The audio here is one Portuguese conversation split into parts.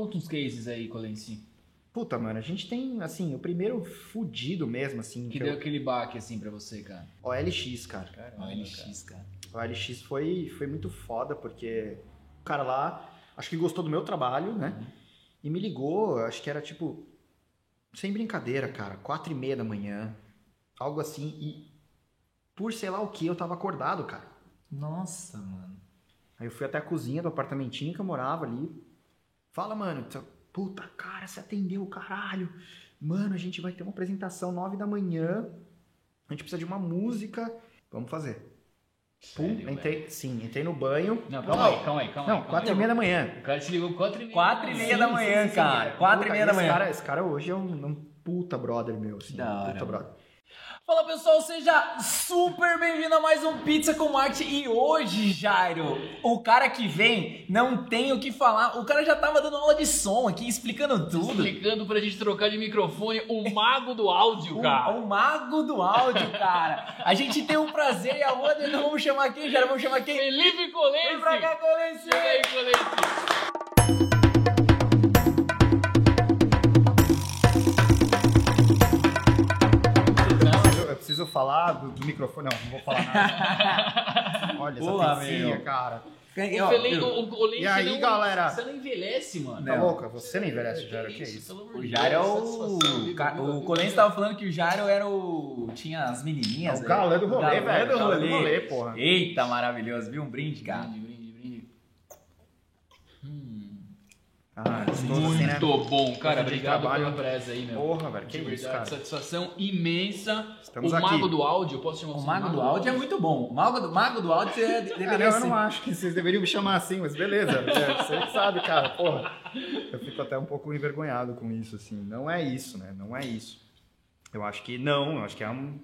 Conta uns cases aí, Colenci. Puta, mano, a gente tem, assim, o primeiro fudido mesmo, assim. Que que deu eu... aquele baque, assim, pra você, cara. OLX, cara. Caramba, OLX, cara. O OLX foi, foi muito foda, porque o cara lá, acho que gostou do meu trabalho, né? E me ligou, acho que era tipo, sem brincadeira, cara, quatro e meia da manhã, algo assim, e por sei lá o que, eu tava acordado, cara. Nossa, mano. Aí eu fui até a cozinha do apartamentinho que eu morava ali. Fala, mano, puta, cara, você atendeu, caralho. Mano, a gente vai ter uma apresentação nove da manhã. A gente precisa de uma música. Vamos fazer. Pum, Sério, entrei, sim, entrei no banho. Não, calma aí, calma aí, calma aí. Não, quatro e meia da manhã. O cara te ligou quatro e meia. Quatro e meia da manhã, cara. Quatro e meia da esse manhã. Cara, esse cara hoje é um, um puta brother meu, assim. Da um hora, puta mano. brother. Fala pessoal, seja super bem-vindo a mais um Pizza com Marketing e hoje, Jairo, o cara que vem não tem o que falar, o cara já tava dando aula de som aqui, explicando tudo. Explicando pra gente trocar de microfone o mago do áudio, cara. o mago do áudio, cara. A gente tem o prazer e a de não vamos chamar quem, Jairo? Vamos chamar quem? Felipe Vem Colenci. pra cá, Colense! Chega aí, Colenci. Preciso falar do, do microfone. Não, não vou falar nada. Olha essa Boa, pizzinha, meu. cara. O, Felen- o, o E aí, não, galera? Você não envelhece, mano. Tá louca? Você não envelhece, Jairo. Que isso? pelo amor O Jairo é o. O viva. tava falando que o Jairo era o. Tinha as É menininhas. o né? galã do rolê, Galã velho. rolê. do rolê, porra. Eita, maravilhoso. Viu um brinde, cara? Brinde, brinde, brinde. Ah, gostoso assim, né? Muito bom, cara. De Obrigado pela presa aí, meu. Porra, velho. De Que isso, verdade, cara. satisfação imensa. Estamos o aqui. mago do áudio, eu posso chamar O você mago do áudio é muito bom. O mago do, mago do áudio é, Cara, deveria eu ser. não acho que vocês deveriam me chamar assim, mas beleza. É, Você que sabe, cara. Porra. Eu fico até um pouco envergonhado com isso, assim. Não é isso, né? Não é isso. Eu acho que não, eu acho que é um-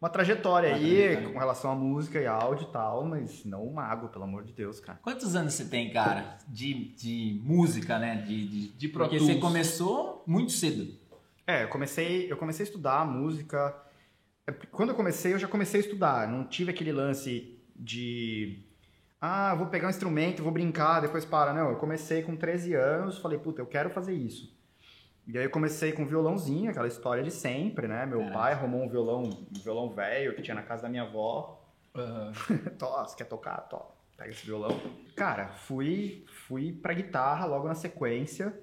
uma trajetória Uma aí trajetória. com relação à música e áudio e tal, mas não o mago, pelo amor de Deus, cara. Quantos anos você tem, cara, de, de música, né? De, de, De Pro Porque Tools. você começou muito cedo. É, eu comecei, eu comecei a estudar música. É, Quando eu comecei, eu já comecei a estudar. Não tive aquele lance de. Ah, vou pegar um instrumento, vou brincar, depois para. Não, eu comecei com 13 anos, falei, puta, eu quero fazer isso. E aí eu comecei com violãozinho, aquela história de sempre, né? Meu Caraca. pai arrumou um violão, um violão velho que tinha na casa da minha avó. Aham. Tó, você quer tocar? Tó, pega esse violão. Cara, fui, fui pra guitarra logo na sequência.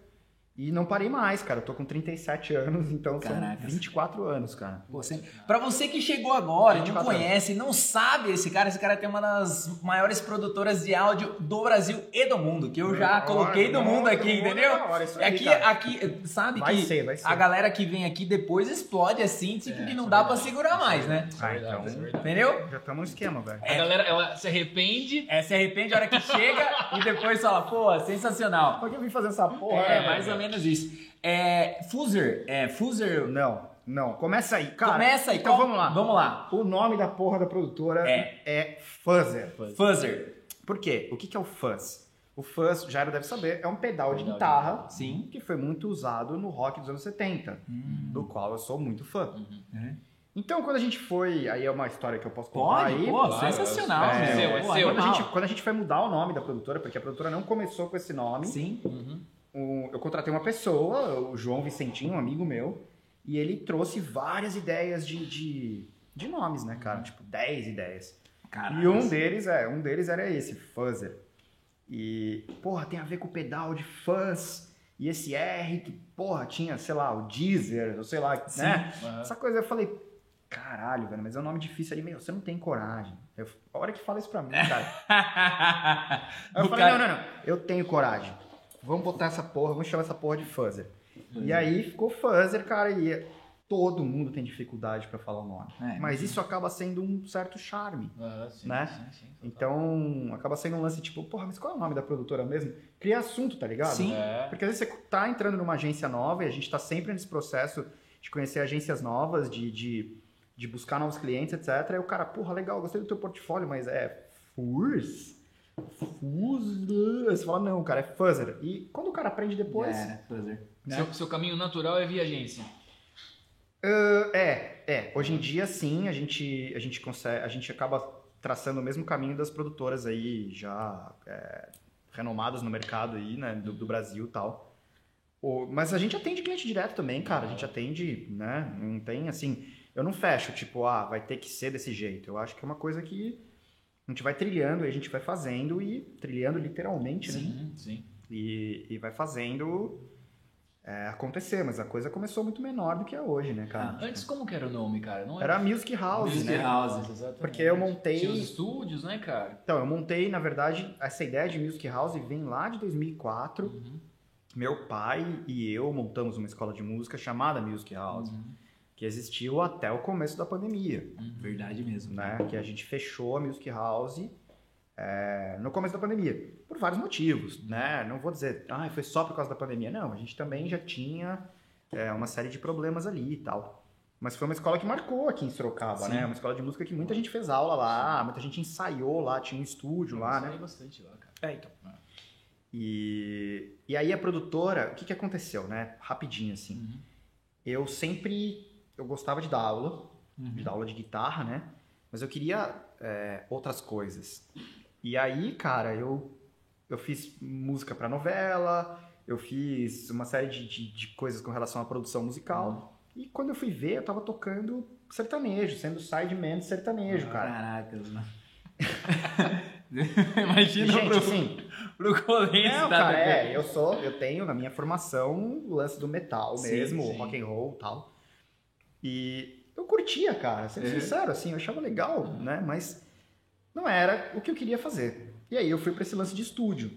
E não parei mais, cara. Eu tô com 37 anos, então Caracas. são 24 anos, cara. Você, pra você que chegou agora, não 24 conhece, não sabe esse cara, esse cara tem uma das maiores produtoras de áudio do Brasil e do mundo, que eu já coloquei do mundo aqui, do mundo, entendeu? hora, isso aí, Aqui, cara. aqui, sabe Vai que ser, vai ser. a galera que vem aqui depois explode assim, tipo É, que não é dá pra verdade. segurar mais, né? É Ah, então- é. Entendeu? Já estamos no esquema, velho. A galera, ela se arrepende. É, se arrepende a hora que chega e depois fala, pô, sensacional. Por que eu vim fazer essa porra? É, né, mais ou menos isso. É, Fuser, é, Fuser, Não, não. Começa aí. Cara, começa aí. Então qual- vamos lá. Vamos lá. O nome da porra da produtora É. é Fuzzer. Fuzzer, Por quê? O que que é o fuzz? O fuzz, Jairo deve saber, é um pedal de Pedal de guitarra sim. que foi muito usado no rock dos anos 70, Hum. do qual eu sou muito fã. Uhum. Então, quando a gente foi. Aí é uma história que eu posso contar Pode, aí. pô, claro, sensacional. é meu. seu, é Pô, seu. Quando a, gente, quando a gente foi mudar o nome da produtora, porque a produtora não começou com esse nome, Sim. Uhum. O- eu contratei uma pessoa, o João Vicentinho, um amigo meu, e ele trouxe várias ideias de, de, de nomes, né, cara? Tipo, 10 ideias. Caralho. E um deles, é, um deles era esse, Fuzzer. E, porra, tem a ver com o pedal de fuzz. E esse R que, porra, tinha, sei lá, o Deezer, ou sei lá, Sim. né? Aham. Essa coisa, eu falei, caralho, velho, mas é um nome difícil ali, meu, você não tem coragem. Eu, a hora que fala isso pra mim, cara. Eu O falei, cara- não, não, não, eu tenho coragem. Vamos botar essa porra, vamos chamar essa porra de Fuzzer. E aí ficou Fuzzer, cara, e todo mundo tem dificuldade pra falar o nome. É. Mas isso acaba sendo um certo charme. Aham, sim, Né? sim, sim. Então, acaba sendo um lance tipo, porra, mas qual é o nome da produtora mesmo? Cria assunto, tá ligado? Sim. É. Porque às vezes você tá entrando numa agência nova e a gente tá sempre nesse processo de conhecer agências novas, de, de, de buscar novos clientes, etc. Aí o cara, porra, legal, gostei do teu portfólio, mas é Fuzz? Fuzz? Você fala, não, cara, é Fuzzer. E quando o cara aprende depois... É, Fuzzer. né? Seu, seu caminho natural é via agência. Uh, é, é. Hoje em dia, sim, a gente, a gente consegue, a gente acaba traçando o mesmo caminho das produtoras aí já é, renomadas no mercado aí, né, do, do Brasil e tal. O- mas a gente atende cliente direto também, cara. A gente atende, né? Não tem assim. Eu não fecho, tipo, ah, vai ter que ser desse jeito. Eu acho que é uma coisa que a gente vai trilhando e a gente vai fazendo e trilhando literalmente, né? Sim, sim. E, e vai fazendo é, acontecer. Mas a coisa começou muito menor do que é hoje, né, cara? Antes, como que era o nome, cara? Não Era Music House, Music né? House. Exatamente. Porque eu montei- Tinha os estúdios, né, cara? Então, eu montei, na verdade, essa ideia de Music House vem lá de 2004. Uhum. Meu pai e eu montamos uma escola de música chamada Music House, Uhum. Que existiu até o começo da pandemia, Verdade mesmo. né? Que a gente fechou a Music House é, no começo da pandemia, por vários motivos, né? Não vou dizer, ah, foi só por causa da pandemia. Não, a gente também já tinha é, uma série de problemas ali e tal. Mas foi uma escola que marcou aqui em Sorocaba, Sim. né? Uma escola de música que muita gente fez aula lá, muita gente ensaiou lá, tinha um estúdio lá, né? Bastante lá, cara. É, então. E, e aí a produtora, o que, que aconteceu, né? Rapidinho, assim. Uhum. Eu sempre, eu gostava de dar aula, de dar aula de guitarra, né? Mas eu queria é, outras coisas. E aí, cara, eu, eu fiz música pra novela, eu fiz uma série de, de, de coisas com relação à produção musical. E quando eu fui ver, eu tava tocando sertanejo, sendo sideman de sertanejo, cara. Caracas, mano. Imagina gente, pro, assim, pro colete Não, da cara, é, eu sou, eu tenho na minha formação o lance do metal Sim, mesmo, sim. rock and roll e tal. E eu curtia, cara, sendo Uhum. sincero, assim, eu achava legal, né? Mas não era o que eu queria fazer. E aí eu fui pra esse lance de estúdio.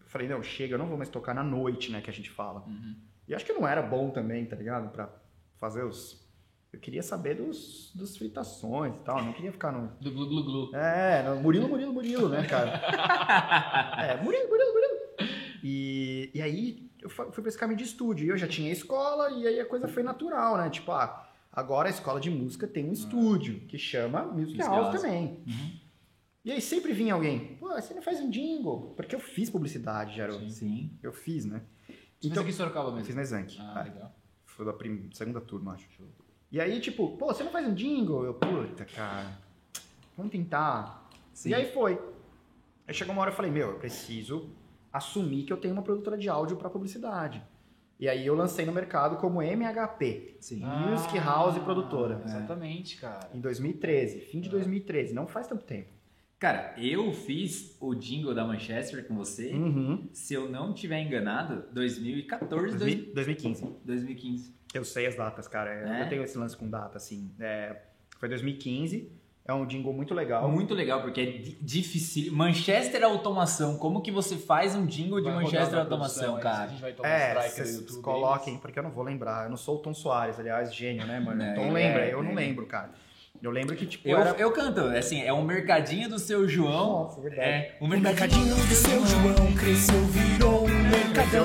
Eu falei, não, chega, eu não vou mais tocar na noite, né, que a gente fala. Uhum. E acho que não era bom também, tá ligado? Pra fazer os... Eu queria saber dos, dos fritações e tal, não queria ficar no... Do Glu Glu Glu. É, no Murilo, Murilo, Murilo, né, cara? É, Murilo, Murilo, Murilo. E, e aí eu fui pra esse caminho de estúdio. E eu já tinha escola, e aí a coisa foi natural, né? Tipo, ah, agora a escola de música tem um estúdio que chama Music House também. E aí sempre vinha alguém, pô, você não faz um jingle? Porque eu fiz publicidade, Jaro. Sim. Eu fiz, né? Então, Então, aqui em Sorocaba eu mesmo. fiz na Zank. Ah, É, legal. foi da prim- segunda turma, acho. E aí, tipo, pô, você não faz um jingle? Eu, puta, cara, vamos tentar. Sim. E aí foi. Aí chegou uma hora eu falei, meu, eu preciso assumir que eu tenho uma produtora de áudio para publicidade. E aí eu lancei no mercado como MHP, Sim. Ah, Music House Produtora, Exatamente, cara. em 2013, fim É. de 2013, não faz tanto tempo. Cara, eu fiz o jingle da Manchester com você. Uhum. Se eu não tiver enganado, 2014, dois- 2000 2015. 2015. Eu sei as datas, cara. Eu- É? Eu tenho esse lance com data, assim. É, foi 2015, é um jingle muito legal. Muito legal, porque é di- difícil. Manchester Automação, como que você faz um jingle de Vai Manchester Automação, produção, aí, cara? A gente vai tomar É, strike YouTube. coloquem, porque eu não vou lembrar. Eu não sou o Tom Soares, aliás, gênio, né, mano? É, o Tom é, lembra, eu é. não lembro, cara. Eu lembro que, tipo, Eu, era... eu canto, assim, é um mercadinho do seu João. Nossa, verdade. É, um O mercadinho mercadinho do seu João cresceu, virou mercadão.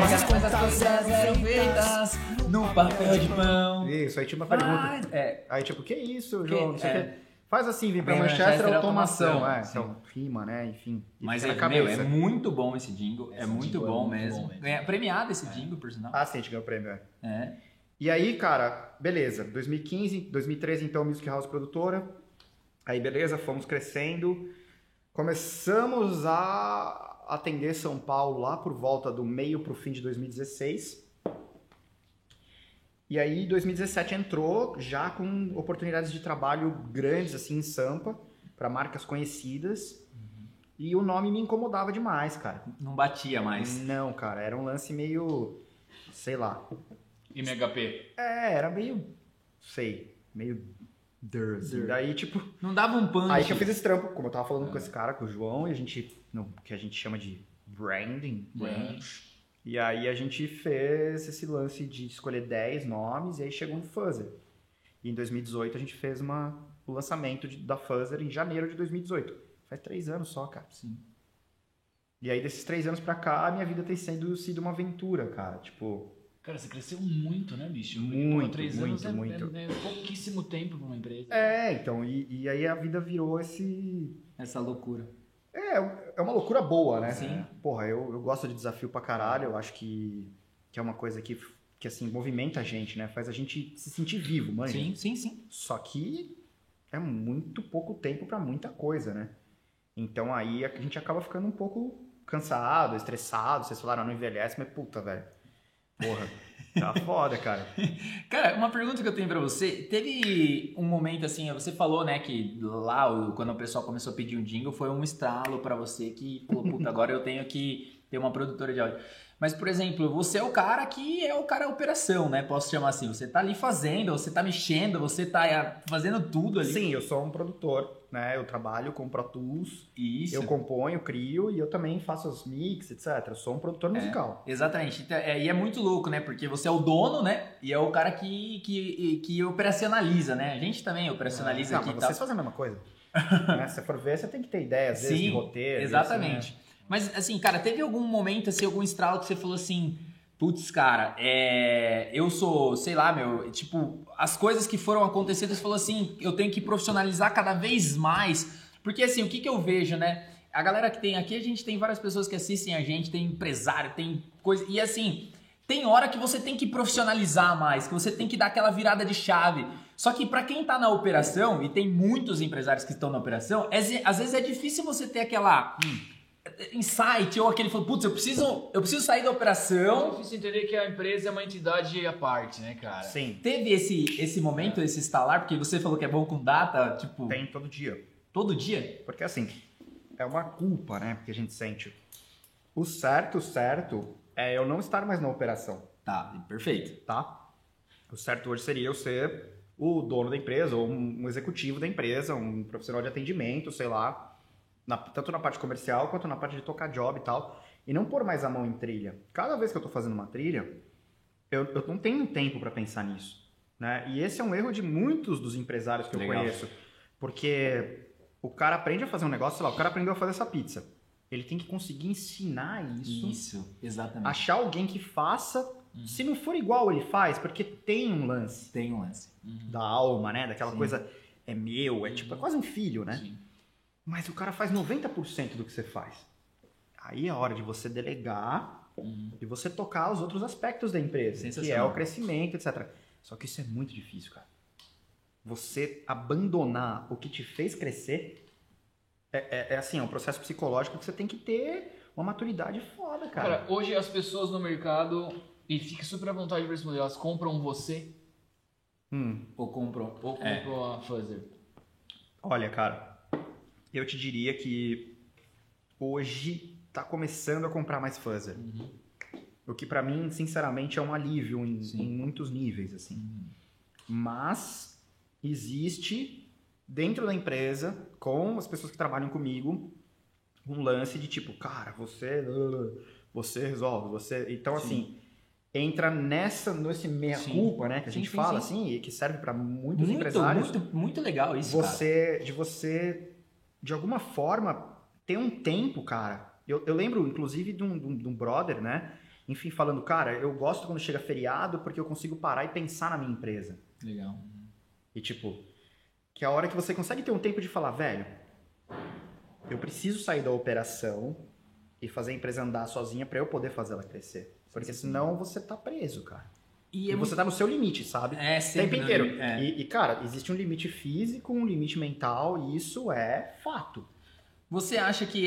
Mas as coisas todas eram feitas no papel de pão. Isso, aí tinha uma pergunta. É, Aí, tipo, que isso, João? Não sei o é. quê. Faz assim, vem pra Manchester, Manchester automação. Automação, É, sim. então, rima, né? Enfim. Mas é, meu, é muito bom esse jingle. é Esse muito jingle é bom muito mesmo. bom mesmo. Ganha- premiado esse jingle, por sinal. Ah, sim, a gente ganhou o prêmio, é. É. E aí, cara, beleza. 2015, 2013, então, Music House Produtora. Aí, beleza, fomos crescendo. Começamos a atender São Paulo lá por volta do meio pro fim de 2016. E aí, 2017 entrou já com oportunidades de trabalho grandes, assim, em Sampa, para marcas conhecidas. E o nome me incomodava demais, cara. Não batia mais. Não, cara, era um lance meio. sei lá. MHP. É, era meio. sei, meio. Der. Daí, tipo. Não dava um punch. Aí que eu fiz esse trampo, como eu tava falando com esse cara, com o João, e a gente. No, que a gente chama de branding. Brand. E aí a gente fez esse lance de escolher 10 nomes, e aí chegou um Fuzzer. E em 2018 a gente fez uma, o lançamento de- da Fuzzer em janeiro de 2018. Faz três anos só, cara. Sim. E aí desses três anos pra cá, a minha vida tem sido, sido uma aventura, cara. Tipo, Cara, você cresceu muito, né, bicho? Muito, Pô, três muito, anos é, muito. É, é pouquíssimo tempo pra uma empresa. É, então, e, e aí a vida virou esse. Essa loucura. É, é uma loucura boa, né? Sim. Porra, eu, eu gosto de desafio pra caralho, eu acho que, que é uma coisa que, que, assim, movimenta a gente, né? Faz a gente se sentir vivo, mano. Sim, sim, sim. Só que é muito pouco tempo pra muita coisa, né? Então aí a gente acaba ficando um pouco cansado, estressado. Vocês falaram, não envelhece, mas puta, velho. Porra, tá foda, cara. Cara, uma pergunta que eu tenho pra você, teve um momento assim, você falou, né, que lá, quando o pessoal começou a pedir um jingle, foi um estralo pra você que falou, puta, agora eu tenho que ter uma produtora de áudio. Mas, por exemplo, você é o cara que é o cara operação, né? Posso chamar assim. Você tá ali fazendo, você tá mexendo, você tá é, fazendo tudo ali. Sim, eu sou um produtor, né? Eu trabalho com Pro Tools, Isso. eu componho, crio e eu também faço os mix, etc. Eu sou um produtor musical. Exatamente. Então, é, e é muito louco, né? Porque você é o dono, né? E é o cara que, que, que operacionaliza, né? A gente também operacionaliza Não, aqui mas vocês fazem a mesma coisa. né? Se você for ver, você tem que ter ideia, às vezes, Sim, de roteiro. Exatamente. isso, né? Mas, assim, cara, teve algum momento, assim, algum estralo que você falou assim, putz, cara, é... eu sou, sei lá, meu, tipo, as coisas que foram acontecendo, você falou assim, eu tenho que profissionalizar cada vez mais. Porque, assim, o que, que eu vejo, né? A galera que tem aqui, a gente tem várias pessoas que assistem a gente, tem empresário, tem coisa. E assim, tem hora que você tem que profissionalizar mais, que você tem que dar aquela virada de chave. Só que pra quem tá na operação, e tem muitos empresários que estão na operação, é às vezes é difícil você ter aquela hum, insight ou aquele falou, putz, eu preciso, eu preciso sair da É operação. difícil entender que a empresa é uma entidade à parte, né, cara? Sim, Teve esse, esse momento, esse estalar, porque você falou que é bom com data, tipo, tem todo dia. todo dia? Porque assim, é uma culpa, né? Porque a gente sente. O certo, o certo é eu não estar mais na operação, Tá, perfeito. tá? O certo hoje seria eu ser o dono da empresa, ou um, um executivo da empresa, um profissional de atendimento, sei lá, na- tanto na parte comercial quanto na parte de tocar job e tal, e não pôr mais a mão em trilha. Cada vez que eu tô fazendo uma trilha, eu, eu não tenho tempo para pensar nisso, né? E esse é um erro de muitos dos empresários que eu Legal. conheço, porque o cara aprende a fazer um negócio, sei lá, o cara aprendeu a fazer essa pizza. Ele tem que conseguir ensinar isso, Isso, exatamente. achar alguém que faça, se não for igual ele faz, porque tem um lance Tem um lance. da alma, né? Daquela Sim. coisa é meu, é tipo, é quase um filho, né? Sim. Mas o cara faz 90% do que você faz. Aí é hora de você delegar e você tocar os outros aspectos da empresa, que é o crescimento, etc. Só que isso é muito difícil, cara. Você abandonar o que te fez crescer é, é- é assim, é um processo psicológico que você tem que ter uma maturidade foda, cara. Cara, hoje as pessoas no mercado, e fica super à vontade para responder, elas compram você Hum, Ou compram. ou É. compram a Fuzzer? olha, cara, eu te diria que hoje tá começando a comprar mais fuzzer. O que pra mim, sinceramente, é um alívio em, em muitos níveis, assim. Mas existe dentro da empresa, com as pessoas que trabalham comigo, um lance de tipo, cara, você, você resolve, você. Então, Sim. assim, entra nessa, nesse meia Sim. culpa, né, que a gente sim, fala, sim. assim, e que serve pra muitos Muito, empresários muito, muito legal isso, cara. você de você de alguma forma ter um tempo cara. Eu, eu lembro inclusive de um, de um- brother né? Enfim falando cara eu gosto quando chega feriado porque eu consigo parar e pensar na minha empresa. Legal. e tipo que é a hora que você consegue ter um tempo de falar velho eu preciso sair da operação e fazer a empresa andar sozinha para eu poder fazer ela crescer. Porque senão você tá preso cara E e, é você tá no seu limite sabe É, o sempre. tempo inteiro. É. E, e, cara, existe um limite físico, um limite mental, e isso é fato. Você acha que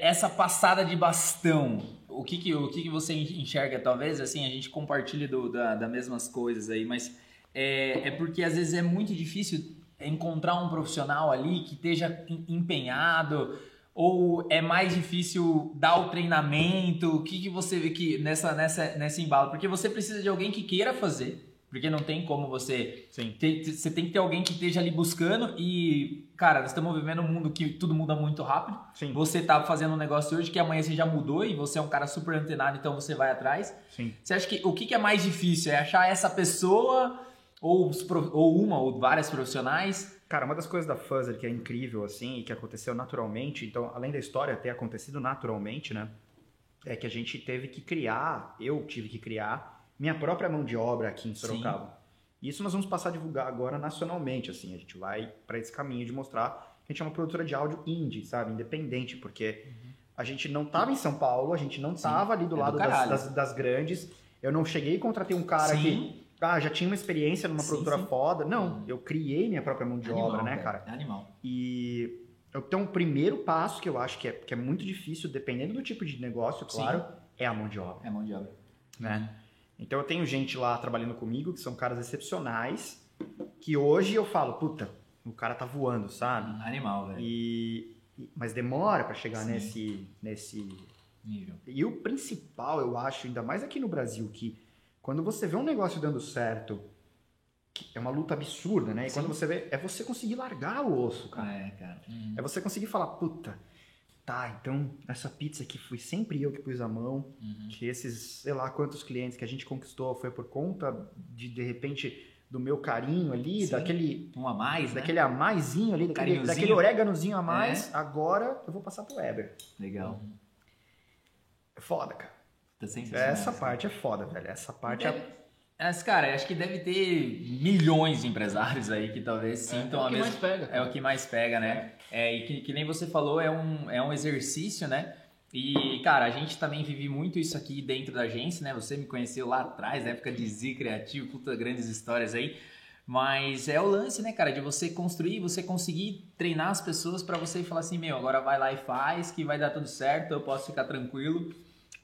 essa passada de bastão, o que que, o que que você enxerga? Talvez, assim, a gente compartilhe do, da, das mesmas coisas aí, mas é, é porque às vezes é muito difícil encontrar um profissional ali que esteja em- empenhado ou é mais difícil dar o treinamento? O que, que você vê que nessa, nessa, nessa embalo? Porque você precisa de alguém que queira fazer, porque não tem como você tem- você tem que ter alguém que esteja ali buscando e, cara, nós estamos vivendo um mundo que tudo muda muito rápido. Sim. Você tá fazendo um negócio hoje que amanhã você já mudou e você é um cara super antenado, então você vai atrás. Sim. Você acha que o que, que é mais difícil? É achar essa pessoa ou, ou uma ou várias profissionais? Cara, uma das coisas da Fuzzer que é incrível, assim, e que aconteceu naturalmente, então, além da história ter acontecido naturalmente, né? É que a gente teve que criar, eu tive que criar, minha própria mão de obra aqui em Sorocaba. E Isso nós vamos passar a divulgar agora nacionalmente, assim. A gente vai para esse caminho de mostrar que a gente é uma produtora de áudio indie, sabe? Independente, porque a gente não tava em São Paulo, a gente não Sim, tava ali do é do lado das, caralho. das- das grandes. Eu não cheguei e contratei um cara que ah, já tinha uma experiência numa Sim, produtora sim. foda. Não, eu criei minha própria mão de Animal, obra, né, cara? É animal. E então o primeiro passo que eu acho que é, que é muito difícil, dependendo do tipo de negócio, Sim. claro, é a mão de obra, É mão de obra. né? Então eu tenho gente lá trabalhando comigo que são caras excepcionais, que hoje eu falo, puta, o cara tá voando, sabe? Animal, velho. E, mas demora pra chegar Sim. nesse nesse Nível. e o principal, eu acho, ainda mais aqui no Brasil, que quando você vê um negócio dando certo, é uma luta absurda, né? E quando você vê, é você conseguir largar o osso, cara. É, cara. É você conseguir falar, puta, tá, então essa pizza aqui fui sempre eu que pus a mão, Uhum. que esses, sei lá quantos clientes que a gente conquistou foi por conta de, de repente, do meu carinho ali, Sim. daquele, Um a mais, né? daquele a maisinho ali, daquele. É. daquele oréganozinho a mais, agora eu vou passar pro Weber. Legal. É foda, cara. Sensacional. Essa parte é foda, velho. Essa parte é... Deve- Mas, cara, acho que deve ter milhões de empresários aí que talvez sintam é a o que mesma. mais pega. É o que mais pega, né? É, e que, que nem você falou, é um, é um exercício, né? E, cara, a gente também vive muito isso aqui dentro da agência, né? Você me conheceu lá atrás, na época de Z Criativo, puta, grandes histórias aí. Mas é o lance, né, cara, de você construir, você conseguir treinar as pessoas pra você falar assim, meu, agora vai lá e faz, que vai dar tudo certo, eu posso ficar tranquilo.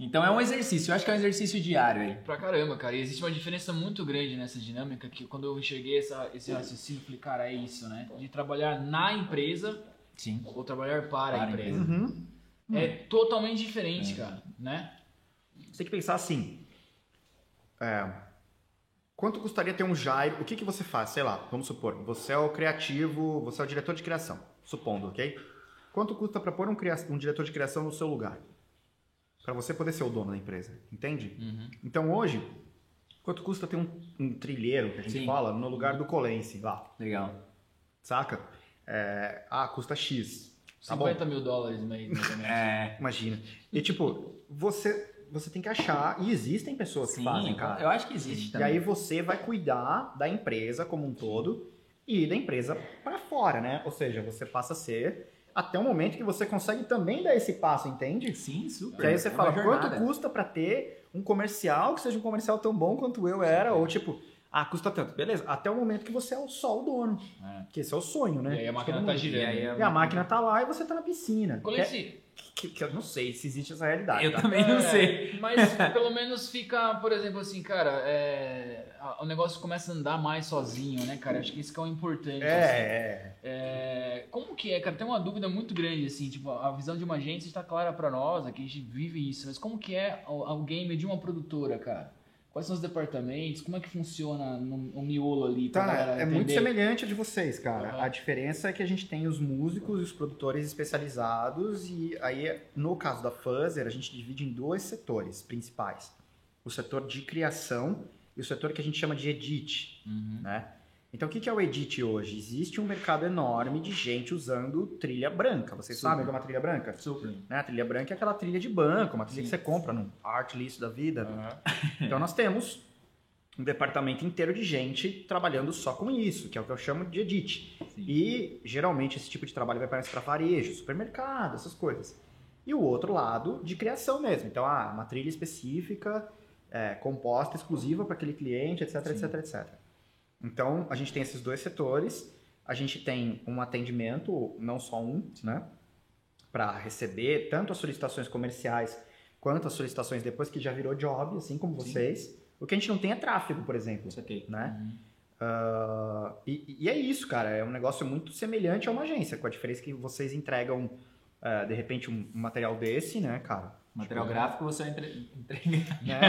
Então é um exercício, eu acho que é um exercício diário aí. Pra caramba, cara. E existe uma diferença muito grande nessa dinâmica que quando eu enxerguei essa, esse raciocínio, eu falei, cara, é isso, né? De trabalhar na empresa Sim. ou trabalhar para, Para a a empresa. Uhum. É totalmente diferente, cara, né? Você tem que pensar assim. é, quanto custaria ter um Jairo? O que, que você faz? Sei lá, vamos supor, você é o criativo, você é o diretor de criação, supondo, ok? Quanto custa para pôr um, um diretor de criação no seu lugar? Para você poder ser o dono da empresa, entende? Uhum. Então hoje, quanto custa ter um, um trilheiro, que a gente Sim. fala, no lugar do Colense lá, Legal. saca? É, ah, custa X. Tá bom. 50 mil dólares mês, mais ou menos. É. Imagina. E tipo, você, você tem que achar, e existem pessoas que Sim, fazem, cara. eu acho que existe E também. aí você vai cuidar da empresa como um todo e da empresa para fora, né? Ou seja, você passa a ser até o momento que você consegue também dar esse passo, entende? Sim, super. Que aí você É fala, quanto custa para ter um comercial que seja um comercial tão bom quanto eu era? Ou tipo, ah, custa tanto. Beleza, até o momento que você é o- só o dono. É. Que esse é o sonho, né? E aí a máquina tá girando. E aí é- E a máquina tá lá e você tá na piscina. Colense, que, que eu não sei se existe essa realidade. Eu tá? também não É, sei. Mas pelo menos fica, por exemplo, assim, cara, é, o negócio começa a andar mais sozinho, né, cara? Acho que isso que é o importante. assim. É, é. É, como que é, cara? Tem uma dúvida muito grande, assim, tipo, a visão de uma agência está clara pra nós, aqui a gente vive isso, mas como que é o, o game de uma produtora, cara? Quais são os departamentos? Como é que funciona no, o miolo ali? Tá, é muito semelhante a de vocês, cara. Aham. A diferença é que a gente tem os músicos e os produtores especializados e aí, no caso da Fuzzer, a gente divide em dois setores principais. O setor de criação e o setor que a gente chama de edit, Uhum. né? Então, o que é o edit hoje? Existe um mercado enorme de gente usando trilha branca. Vocês Super. sabem o que é uma trilha branca? Super. Né? A trilha branca é aquela trilha de banco, uma trilha Sim. que você compra num Artlist da vida. Aham. Então nós temos um departamento inteiro de gente trabalhando só com isso, que é o que eu chamo de edit. Sim. E geralmente esse tipo de trabalho vai para para varejo, supermercado, essas coisas. E o outro lado de criação mesmo. Então, ah, uma trilha específica, é, composta, exclusiva para aquele cliente, etc, Sim. etc, etc. Então, a gente tem esses dois setores. A gente tem um atendimento, não só um, né? Para receber tanto as solicitações comerciais quanto as solicitações depois que já virou job, assim como Sim. vocês. O que a gente não tem é tráfego, por exemplo, Isso aqui. né? Uhum. Ah, e, e é isso, cara. É um negócio muito semelhante a uma agência, com a diferença que vocês entregam, ah, de repente, um, um material desse, né, cara? Material Tipo, gráfico você vai entre- entregar. né?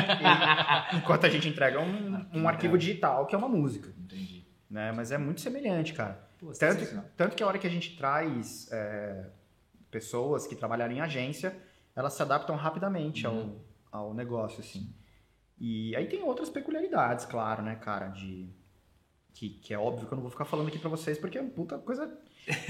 E- enquanto a gente entrega um, um arquivo digital, que é uma música, Entendi. né? Mas é muito semelhante, cara. Pô, Tanto, tanto que a hora que a gente traz é, pessoas que trabalharam em agência, elas se adaptam rapidamente Uhum. ao, ao negócio, assim. E aí tem outras peculiaridades, claro, né, cara, de... Que, que é óbvio que eu não vou ficar falando aqui pra vocês, porque é uma puta coisa...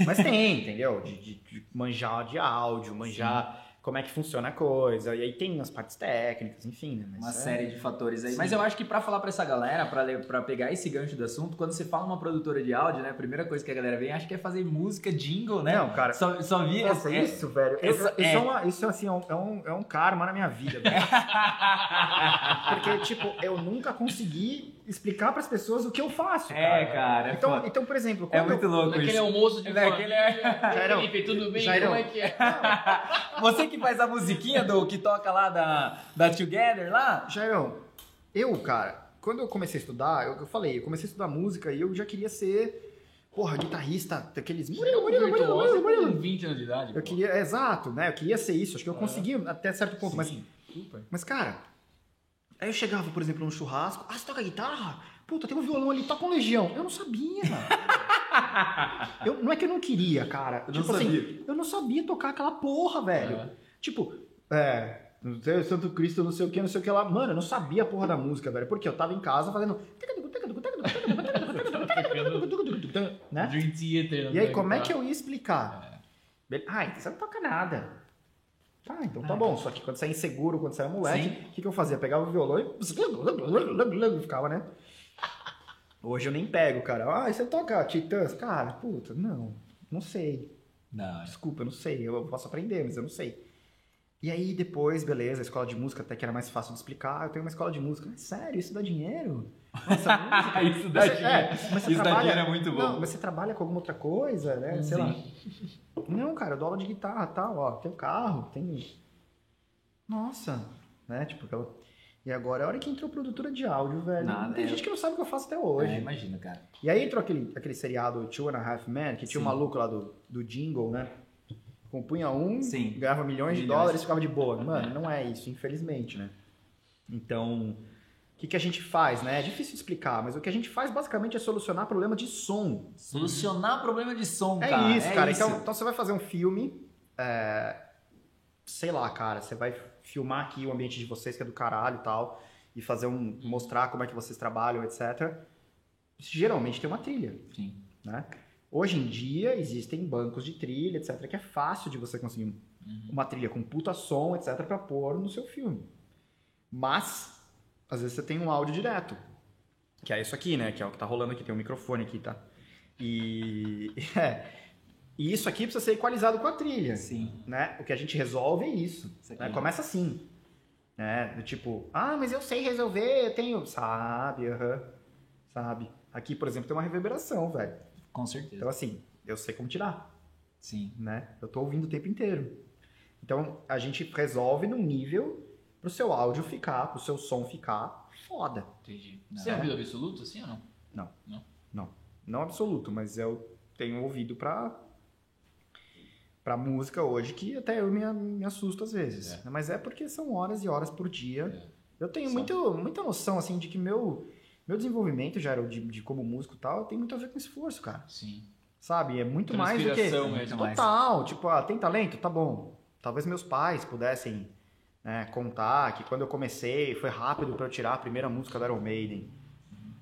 Mas tem, entendeu? De, de- de manjar de áudio, manjar como é que funciona a coisa. E aí tem as partes técnicas, enfim, né? Mas Uma é- série de fatores aí. Sim. Mas eu acho que pra falar pra essa galera, pra pegar esse gancho do assunto, quando você fala uma produtora de áudio, né? A primeira coisa que a galera vem, acho que é fazer música, jingle, né? Não, cara... Só, só vi Nossa, é- isso, velho. eu- essa- isso, é. é. uma, isso assim, é um, é, um, é um karma na minha vida. Porque, tipo, eu nunca consegui explicar pras pessoas o que eu faço. É, cara, é Então, foda. então por exemplo, É quando muito eu- louco Naquele isso. almoço de Naquele- família. Jairão, Felipe, tudo bem? Jairão. Como é que é? Você que faz a musiquinha do que toca lá da, da Together lá? Jairão, Eu, cara, quando eu comecei a estudar, eu, eu falei, eu comecei a estudar música e eu já queria ser, porra, guitarrista daqueles. Murilo, Murilo, Murilo, Murilo, Murilo. com 20 anos de idade. Eu pô. queria, exato, né? Eu queria ser isso. Acho que eu É. consegui até certo ponto, mas Sim, super. Mas, cara, aí eu chegava, por exemplo, num churrasco, ah, você toca guitarra? Puta, tem um violão ali, toca um Legião. Eu não sabia, mano. eu, não é que eu não queria, cara. Eu não tipo assim, sabia. eu não sabia tocar aquela porra, velho. É. Tipo, é. Não sei, Santo Cristo, não sei o que, não sei o que lá. Mano, eu não sabia a porra da música, velho. Porque eu tava em casa fazendo. né? E aí, como é que eu ia explicar? Ah, então você não toca nada. Tá, então tá bom. Só que quando você é inseguro, quando você é moleque, o que, que eu fazia? Pegava o violão e ficava, né? Hoje eu nem pego, cara. Ah, você toca Titãs? Cara, puta, não. Não sei. Não, Desculpa, eu não sei. Eu posso aprender, mas eu não sei. E aí depois, beleza, a escola de música até que era mais fácil de explicar. Eu tenho uma escola de música. Mas sério, isso dá dinheiro? Nossa, música. Isso Você- dinheiro. é, mas você Isso trabalha- é muito bom. Não, mas você trabalha com alguma outra coisa, né? Sei Sim. lá. Não, cara, eu dou aula de guitarra e tal, ó. Tem um carro, tem. Nossa, né? Tipo, aquela. E agora é a hora que entrou produtora de áudio, velho. Nada, tem é. gente que não sabe o que eu faço até hoje. É, imagina, cara. E aí entrou aquele, aquele seriado Two and a Half Men, que tinha um Sim. maluco lá do, do jingle, né? Compunha um, Sim. ganhava milhões de Milhões. dólares e ficava de boa. Mano, não é isso, infelizmente, né? Então, o que, que a gente faz, né? É difícil explicar, mas o que a gente faz basicamente é solucionar problema de som. Solucionar problema de som, É cara. isso, cara. isso. Então, então você vai fazer um filme, é, sei lá, cara, você vai filmar aqui o ambiente de vocês, que é do caralho e tal, e fazer um. mostrar como é que vocês trabalham, etc. Geralmente tem uma trilha, Sim. né? Hoje em dia existem bancos de trilha, etc., que é fácil de você conseguir uma trilha com puta som, etc., pra pôr no seu filme. Mas, às vezes você tem um áudio direto, que é isso aqui, né? Que é o que tá rolando aqui, tem um microfone aqui, tá? E, é, e isso aqui precisa ser equalizado com a trilha, Sim. né? O que a gente resolve é isso. Isso né? Começa assim, né? Do tipo, ah, mas eu sei resolver, eu tenho... Sabe, aham, sabe. Aqui, por exemplo, tem uma reverberação, velho. Com certeza. Então, assim, eu sei como tirar, Sim. né? Eu tô ouvindo o tempo inteiro. Então, a gente resolve num nível pro seu áudio ficar, pro seu som ficar foda. Entendi. Não. Você é ouvido absoluto assim ou não? Não absoluto, mas eu tenho ouvido pra, pra música hoje que até eu me, me assusto às vezes. É. Mas é porque são horas e horas por dia. É. Eu tenho Só. muito, muita noção, assim, de que meu, meu desenvolvimento, já de, de como músico e tal, tem muito a ver com esforço, cara. Sim. Sabe? É muito mais do que... Muito mesmo. mais. Total, tipo, ah, tem talento? Tá bom. Talvez meus pais pudessem né, contar que quando eu comecei foi rápido pra eu tirar a primeira música do Iron Maiden.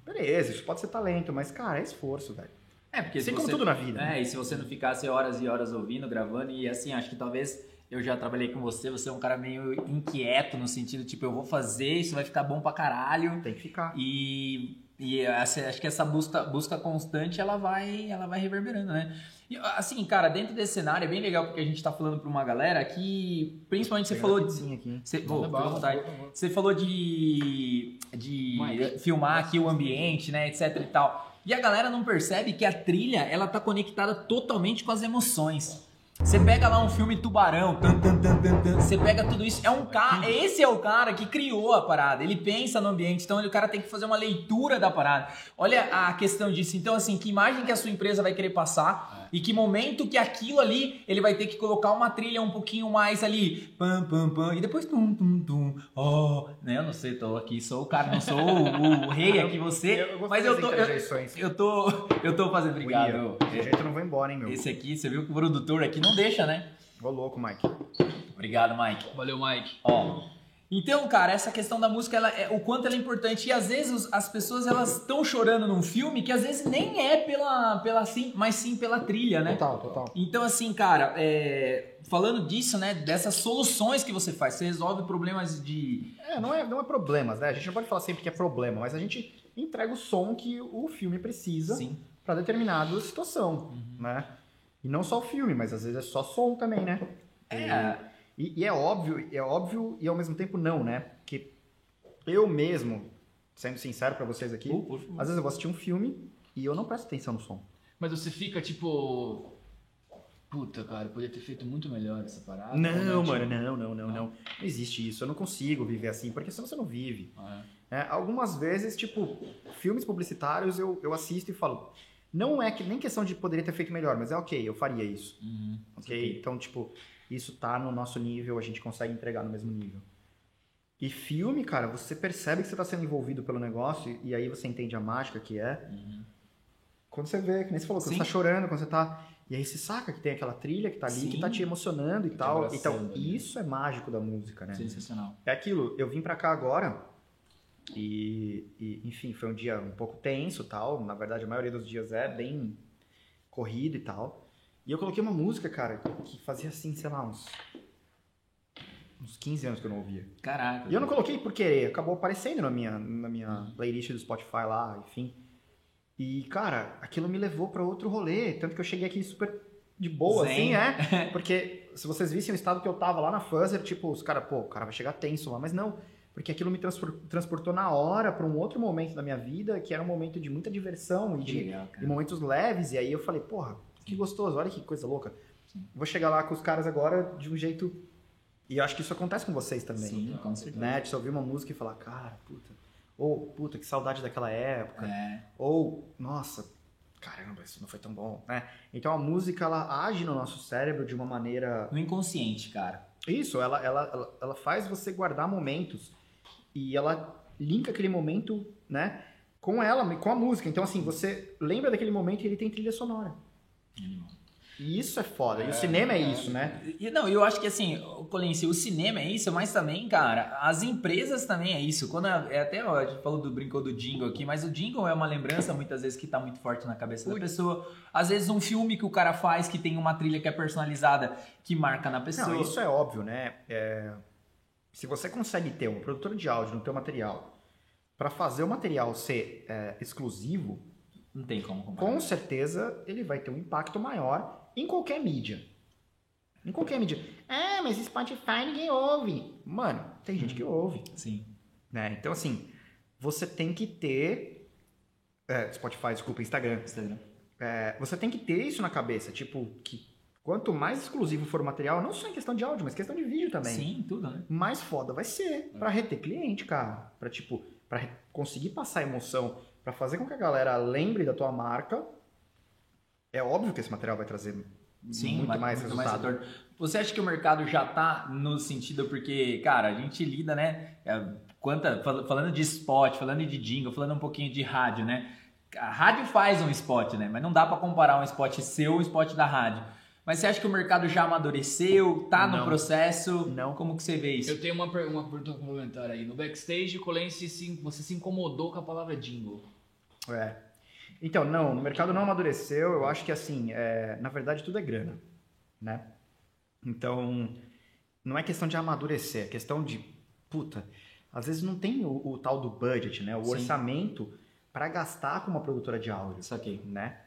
Beleza, isso pode ser talento, mas, cara, é esforço, velho. É, porque Assim como você... tudo na vida. É, e se você não ficasse horas e horas ouvindo, gravando, e assim, acho que talvez eu já trabalhei com você, você é um cara meio inquieto no sentido, tipo, eu vou fazer, isso vai ficar bom pra caralho. Tem que ficar. E, e essa- acho que essa busca, busca constante, ela vai, ela vai reverberando, né? E, assim, cara, dentro desse cenário é bem legal porque a gente tá falando pra uma galera que, principalmente você falou de... aqui. Você, oh, bala, vontade. Você falou de, de filmar aqui o ambiente, né, etc e tal. E a galera não percebe que a trilha, ela tá conectada totalmente com as emoções. Você pega lá um filme Tubarão, tan, tan, tan, tan, tan, você pega tudo isso, é um cara, esse é o cara que criou a parada, ele pensa no ambiente, então ele- o cara tem que fazer uma leitura da parada. Olha a questão disso, então assim, que imagem que a sua empresa vai querer passar e que momento que aquilo ali, ele vai ter que colocar uma trilha um pouquinho mais ali, pam, pam, pam, e depois tum, tum, tum, oh, né, eu não sei, tô aqui, sou o cara, não sou o, o rei aqui, você, Eu- eu mas eu tô, eu, eu tô, eu tô fazendo, obrigado. William, Desse jeito eu não vou embora, hein, meu. Esse aqui, você viu que o produtor aqui não deixa, né? Ô louco, Mike. Obrigado, Mike. Valeu, Mike. Ó. Então, cara, essa questão da música, ela é, o quanto ela é importante. E às vezes as pessoas elas estão chorando num filme que às vezes nem é pela, pela sim, mas sim pela trilha, né? Total, total. Então, assim, cara, é, falando disso, né, dessas soluções que você faz, você resolve problemas de. É, não é, não é problemas, né? A gente não pode falar sempre que é problema, mas a gente entrega o som que o filme precisa pra determinada situação, né? E não só o filme, mas às vezes é só som também, né? É, E, e é óbvio, é óbvio e ao mesmo tempo não, né? Que eu mesmo, sendo sincero pra vocês aqui, favor. às vezes eu vou assistir um filme e eu não presto atenção no som. Mas você fica, tipo. puta, cara, eu poderia ter feito muito melhor essa parada. Não, Ou, mano, tipo, não, não, não, não. Não existe isso. Eu não consigo viver assim, porque senão você não vive. é. É, algumas vezes, tipo, filmes publicitários eu, eu assisto e falo. Não é que nem questão de poderia ter feito melhor, mas é ok, eu faria isso. Uhum. Ok? Então, tipo, isso tá no nosso nível, a gente consegue entregar no mesmo nível. E filme, cara, você percebe que você tá sendo envolvido pelo negócio e aí você entende a mágica que é. Uhum. Quando você vê, que nem você falou, quando Sim. você tá chorando, quando você tá. E aí você saca que tem aquela trilha que tá ali, que Sim. tá te emocionando e Te tal. abraçando Então, ali. isso é mágico da música, né? Sensacional. É aquilo, eu vim pra cá agora e, e, enfim, foi um dia um pouco tenso tal. Na verdade, a maioria dos dias é bem corrido e tal. E eu coloquei uma música, cara, que fazia assim, sei lá, uns, uns 15 anos que eu não ouvia. Caraca. E eu não coloquei por querer, acabou aparecendo na minha, na minha playlist do Spotify lá, enfim. E, cara, aquilo me levou pra outro rolê, tanto que eu cheguei aqui super de boa, Zen. assim, é. Porque se vocês vissem o estado que eu tava lá na Fuzzer, tipo, os caras, pô, o cara vai chegar tenso lá, mas não. Porque aquilo me transpor- transportou na hora pra um outro momento da minha vida, que era um momento de muita diversão e de, legal, de momentos leves. E aí eu falei, porra, que gostoso, olha que coisa louca. Vou chegar lá com os caras agora de um jeito. E eu acho que isso acontece com vocês também Sim, com certeza. né? De você ouvir uma música e falar, cara, puta. Ou, puta, que saudade daquela época. É. Ou, nossa, caramba, isso não foi tão bom, né? Então a música, ela age no nosso cérebro de uma maneira... No inconsciente, cara. Isso, ela, ela, ela, ela faz você guardar momentos. E ela linka aquele momento, né? Com ela, com a música. Então, assim, você lembra daquele momento e ele tem trilha sonora. E isso é foda. E o cinema é isso, né? E, não, eu acho que assim, Colense, o cinema é isso, mas também, cara, as empresas também é isso. Quando a- é até ó, a gente falou do brincou do jingle aqui, mas o jingle é uma lembrança muitas vezes que tá muito forte na cabeça da pessoa. Às vezes um filme que o cara faz que tem uma trilha que é personalizada que marca na pessoa. Não, isso é óbvio, né? É, Se você consegue ter uma produtora de áudio no teu material para fazer o material ser é, exclusivo, Não tem como comparar. com certeza ele vai ter um impacto maior em qualquer mídia. Em qualquer mídia. Ah, mas Spotify ninguém ouve. Mano, tem gente que ouve. Sim. Né? Então, assim, você tem que ter. é, Spotify, desculpa, Instagram. Instagram. É, você tem que ter isso na cabeça. Tipo, que quanto mais exclusivo for o material, não só em questão de áudio, mas questão de vídeo também. Sim, tudo, né? mais foda vai ser pra reter cliente, cara. Pra, tipo, pra re- conseguir passar emoção, pra fazer com que a galera lembre da tua marca. É óbvio que esse material vai trazer Sim, muito ma- mais muito resultado. retorno. Você acha que o mercado já tá no sentido porque, cara, a gente lida, né? é, Quanta, fal- falando de spot, falando de jingle, falando um pouquinho de rádio, né? A rádio faz um spot, né? Mas não dá pra comparar um spot seu e um spot da rádio. Mas você acha que o mercado já amadureceu? Tá no Não. processo? Não. Como que você vê isso? Eu tenho uma, uma pergunta complementar aí. No backstage, Colense, se, você se incomodou com a palavra jingle. É. Então, não, no mercado não amadureceu. Eu acho que, assim, é, na verdade, tudo é grana, né? Então, não é questão de amadurecer, é questão de, puta, às vezes não tem o, o tal do budget, né? O Sim. orçamento pra gastar com uma produtora de áudio, Saquei, né?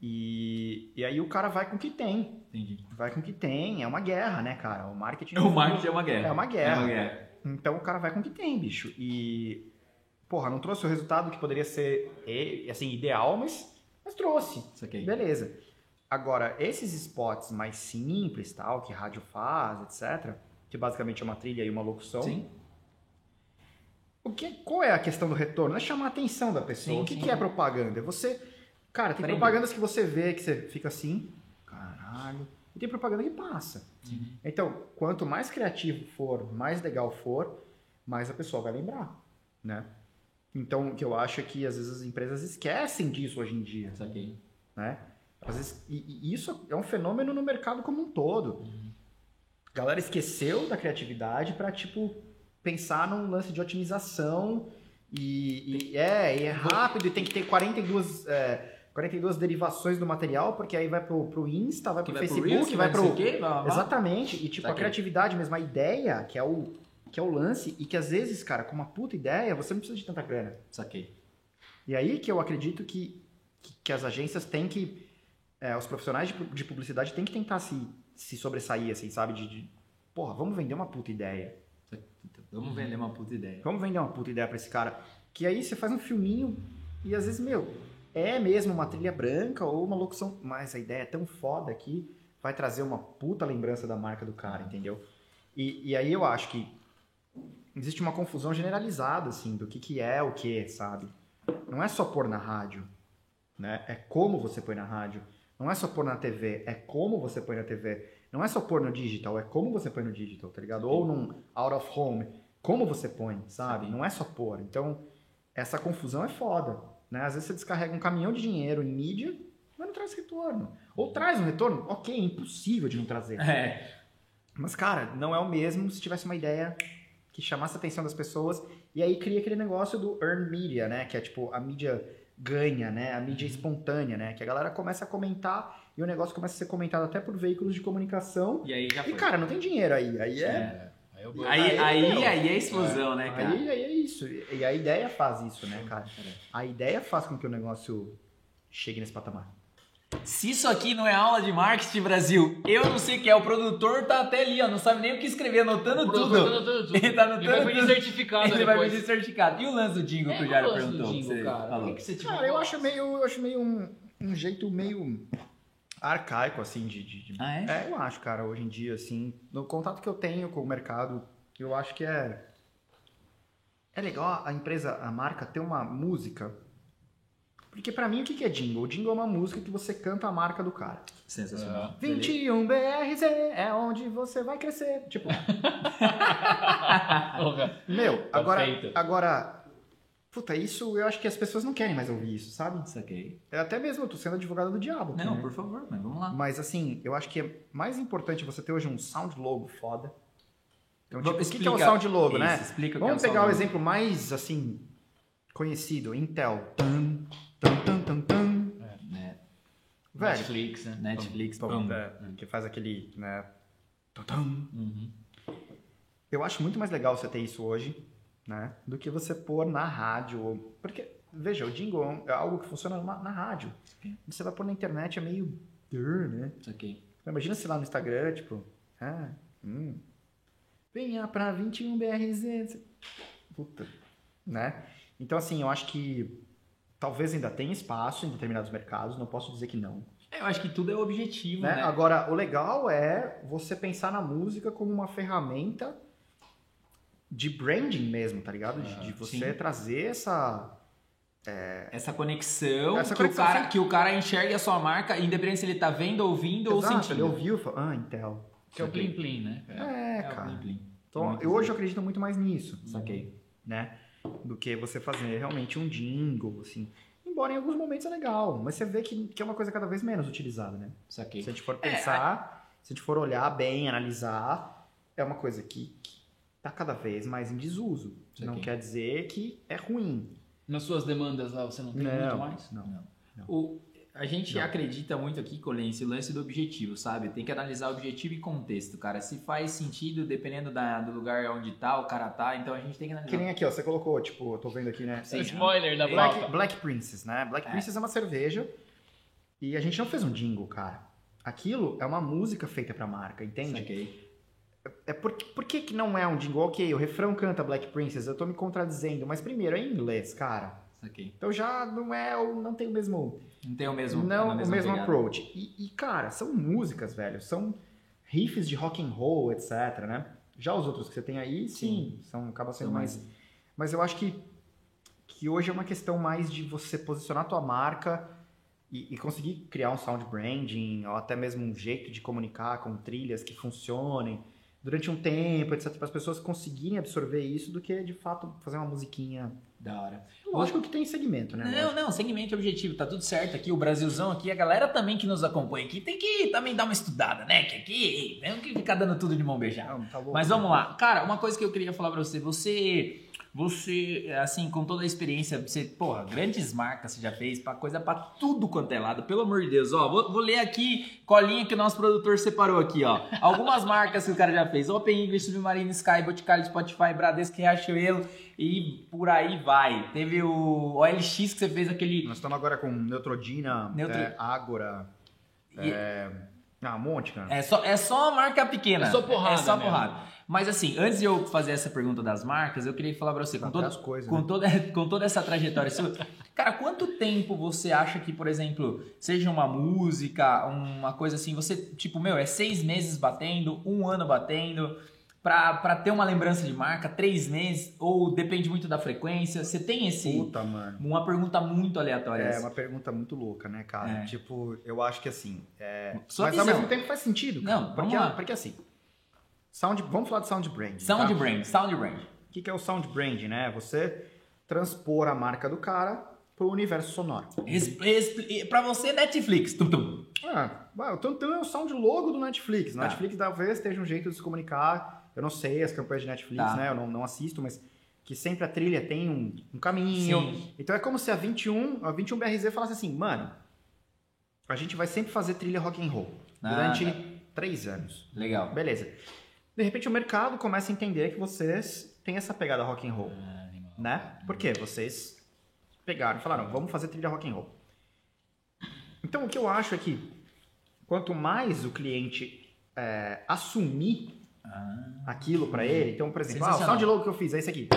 E, e aí o cara vai com o que tem. entendi. Vai com o que tem. É uma guerra, né, cara? O marketing. O marketing é uma guerra. É uma guerra. É uma guerra. Então o cara vai com o que tem, bicho. E. Porra, não trouxe o resultado que poderia ser, assim, ideal, mas, mas trouxe. Beleza. Agora, esses spots mais simples, tal, que rádio faz, etc., que basicamente é uma trilha e uma locução. Sim. O que, qual é a questão do retorno? É chamar a atenção da pessoa. Sim, o que, sim. que é propaganda? Você. Cara, tem Prender. propagandas que você vê que você fica assim, caralho. E tem propaganda que passa. Então, quanto mais criativo for, mais legal for, mais a pessoa vai lembrar, né? Então, o que eu acho é que às vezes as empresas esquecem disso hoje em dia, Saquei. né? Às vezes, e, e isso é um fenômeno no mercado como um todo. A galera esqueceu da criatividade para tipo pensar num lance de otimização e, e- é, e é rápido e tem que ter 42 é, 42 derivações do material, porque aí vai pro, pro Insta, vai Que pro vai pro Facebook, Reels, que vai pro sei o quê, blá, blá, blá. Exatamente. E tipo, a criatividade mesmo, a ideia, que é o que é o lance e que às vezes, cara, com uma puta ideia, você não precisa de tanta grana. Saquei. E aí que eu acredito que, que, que as agências têm que. é, os profissionais de, de publicidade têm que tentar se, se sobressair, assim, sabe? De, de, porra, vamos vender uma puta ideia. Vamos vender uma puta ideia. Vamos vender uma puta ideia pra esse cara. Que aí você faz um filminho e às vezes, meu, é mesmo uma trilha branca ou uma locução. Mas a ideia é tão foda aqui. vai trazer uma puta lembrança da marca do cara, entendeu? E, e aí eu acho que existe uma confusão generalizada, assim, do que, que é o que, sabe? Não é só pôr na rádio, né? É como você põe na rádio. Não é só pôr na TV, é como você põe na TV. Não é só pôr no digital, é como você põe no digital, tá ligado? Ou num out of home, como você põe, sabe? Não é só pôr. Então, essa confusão é foda, né? Às vezes você descarrega um caminhão de dinheiro em mídia, mas não traz retorno. Ou traz um retorno, ok, é impossível de não trazer. É. Mas, cara, não é o mesmo se tivesse uma ideia que chamasse a atenção das pessoas e aí cria aquele negócio do earned media, né? Que é tipo, a mídia ganha, né? A mídia espontânea, né? Que a galera começa a comentar e o negócio começa a ser comentado até por veículos de comunicação. E aí já E, foi. cara, não tem dinheiro aí. Aí é... É. Aí eu Aí, aí, meu, aí é explosão, né, cara? Aí, aí é isso. E a ideia faz isso, né, cara? A ideia faz com que o negócio chegue nesse patamar. Se isso aqui não é aula de marketing, Brasil, eu não sei o que é. O produtor tá até ali, ó, não sabe nem o que escrever, anotando tudo. Ele tá anotando Ele vai pedir tudo. certificado Ele vai depois. pedir certificado. E o lance do jingle É, que o qual Jairo o lance do perguntou? que jingle, você cara? falou? Por que que você, tipo, Cara, eu acho meio, eu acho meio um, um jeito meio arcaico, assim, de... de- de- Ah, é? É, eu acho, cara, hoje em dia, assim, no contato que eu tenho com o mercado, eu acho que é. É legal a empresa, a marca, ter uma música. Porque pra mim, o que é jingle? O jingle é uma música que você canta a marca do cara. Sensacional. 21 BRZ é onde você vai crescer. Tipo, meu, Tá agora. feito. Agora. Puta, isso eu acho que as pessoas não querem mais ouvir isso, sabe? Saquei. Eu até mesmo eu tô sendo advogado do diabo. aqui, Não, né? por favor, mas vamos lá. Mas assim, eu acho que é mais importante você ter hoje um sound logo foda. Então, Vamos tipo, o que, é o sound logo, né? isso, explica o que Vamos é o pegar o exemplo mais, assim, conhecido, Intel. Tum, tum, tum, tum, tum. Né, Velho, Netflix, né? Netflix, pum, pum. é, que faz aquele, né? tum, tum. Uhum. Eu acho muito mais legal você ter isso hoje, né? Do que você pôr na rádio. Porque, veja, o jingle é algo que funciona na, na rádio. Você vai pôr na internet, é meio... Né? Saquei. Imagina se lá no Instagram, tipo, ah, hum, venha pra 21BRZ. Puta, né? Então, assim, eu acho que talvez ainda tenha espaço em determinados mercados, não posso dizer que não. Eu acho que tudo é objetivo, Né? né? Agora, o legal é você pensar na música como uma ferramenta de branding mesmo, tá ligado? De, de você sim. trazer essa. Essa conexão, Essa que, conexão, o cara, que o cara enxergue a sua marca, independente se ele tá vendo, ouvindo ou Exato, sentindo. ele ouviu e falou, ah, Intel. Que é o Plim Plim, né? É, É, o cara. Plim Plim. Então, eu hoje eu acredito muito mais nisso. Saquei. né? Do que você fazer realmente um jingle, assim. Embora em alguns momentos é legal, mas você vê que, que é uma coisa cada vez menos utilizada, né? Se a gente for pensar, se a gente for olhar bem, analisar, é uma coisa que, que tá cada vez mais em desuso. Isso Não aqui. quer dizer que é ruim. Nas suas demandas lá, você não tem Não, muito mais? não. O, a gente Não. acredita muito aqui, Colense, o lance do objetivo, sabe? Tem que analisar objetivo e contexto, cara. Se faz sentido, dependendo da- do lugar onde tá, o cara tá, então a gente tem que analisar. Que nem aqui, ó, você colocou, tipo, eu tô vendo aqui, né? Sim. Spoiler da Black. Black Princess, né? Black É. Princess é uma cerveja e a gente não fez um jingle, cara. Aquilo é uma música feita pra marca, entende? Saquei. É por, por que, que não é um jingle? Ok, o refrão canta Black Princess, eu tô me contradizendo, mas primeiro é em inglês, cara. Saquei. Então já não é, o- não tem o mesmo, Não tem o mesmo. não a o mesmo pegada. approach. E, e, cara, são músicas, velho, são riffs de rock and roll, etc, né? Já os outros que você tem aí, sim, são acaba sendo mais, mas eu acho que que hoje é uma questão mais de você posicionar a tua marca e, e conseguir criar um sound branding ou até mesmo um jeito de comunicar com trilhas que funcionem durante um tempo, etc, para as pessoas conseguirem absorver isso do que de fato fazer uma musiquinha. Da hora. Lógico que tem segmento, né? Não, Lógico. não, segmento e objetivo, tá tudo certo aqui. O Brasilzão aqui, a galera também que nos acompanha aqui tem que também dar uma estudada, né? Que aqui tem que ficar dando tudo de mão beijada. Não, tá louco. Mas vamos lá. Cara, uma coisa que eu queria falar pra você. Você, você, assim, com toda a experiência, você, porra, grandes marcas você já fez, pra coisa pra tudo quanto é lado. Pelo amor de Deus, ó, vou, vou ler aqui, colinha que o nosso produtor separou aqui, ó. Algumas marcas que o cara já fez. Open English, Submarino, Sky, Boticário, Spotify, Bradesco, Riachuelo e por aí vai. Teve o OLX que você fez aquele... Nós estamos agora com Neutrodina, Neutro- é, Ágora, E- é... Ah, um monte, cara. É só, é só uma marca pequena. É só porrada É só mesmo. Mas assim, antes de eu fazer essa pergunta das marcas, eu queria falar pra você, com, Até todo, as coisas, com, né? toda, com toda essa trajetória sua, cara, quanto tempo você acha que, por exemplo, seja uma música, uma coisa assim, você, tipo, meu, é seis meses batendo, um ano batendo, pra, pra ter uma lembrança de marca, três meses, ou depende muito da frequência? Você tem esse... Puta, mano. Uma pergunta muito aleatória. É essa. uma pergunta muito louca, né, cara? É. Tipo, eu acho que assim. é, Mas ao visão. mesmo tempo faz sentido. cara. Não, vamos porque, lá. porque assim. Sound, vamos falar de sound brand. Sound tá? brand, sound brand. O que, que é o sound brand, né? Você transpor a marca do cara pro universo sonoro. Pra você, Netflix. Tum, tum. Ah, o Tantan é o sound logo do Netflix. Tá. Netflix talvez esteja um jeito de se comunicar. Eu não sei as campanhas de Netflix, Tá. né? Eu não, não assisto, mas que sempre a trilha tem um, um caminho. Sim. Então é como se a 21, a 21 BRZ falasse assim, mano, a gente vai sempre fazer trilha rock and roll Ah, durante tá. três anos. Legal. Beleza. De repente o mercado começa a entender que vocês têm essa pegada rock and roll, né? Por quê? Vocês pegaram e falaram, vamos fazer trilha rock and roll. Então o que eu acho é que quanto mais o cliente é, assumir aquilo pra ele, então por exemplo, ah, o sound logo que eu fiz é esse aqui.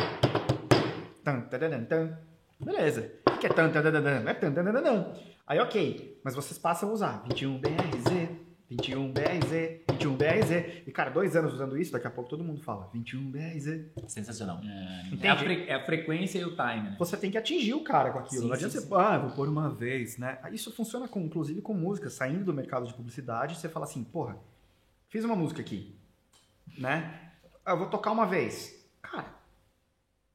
Tan, tadadam, tan. Beleza. O que é tan, tadadam? É tan, tadadam. Aí ok, mas vocês passam a usar 21 BRZ, 21 BRZ, 21 BRZ. E cara, dois anos usando isso, daqui a pouco todo mundo fala 21 BRZ. Sensacional. É, Entende? a fre- é a frequência e o time, né? Você tem que atingir o cara com aquilo. Sim, não adianta sim, você, ah, vou pôr uma vez, né? Isso funciona com, inclusive com música, saindo do mercado de publicidade, você fala assim, porra, fiz uma música aqui, né? Ah, Eu vou tocar uma vez. Cara,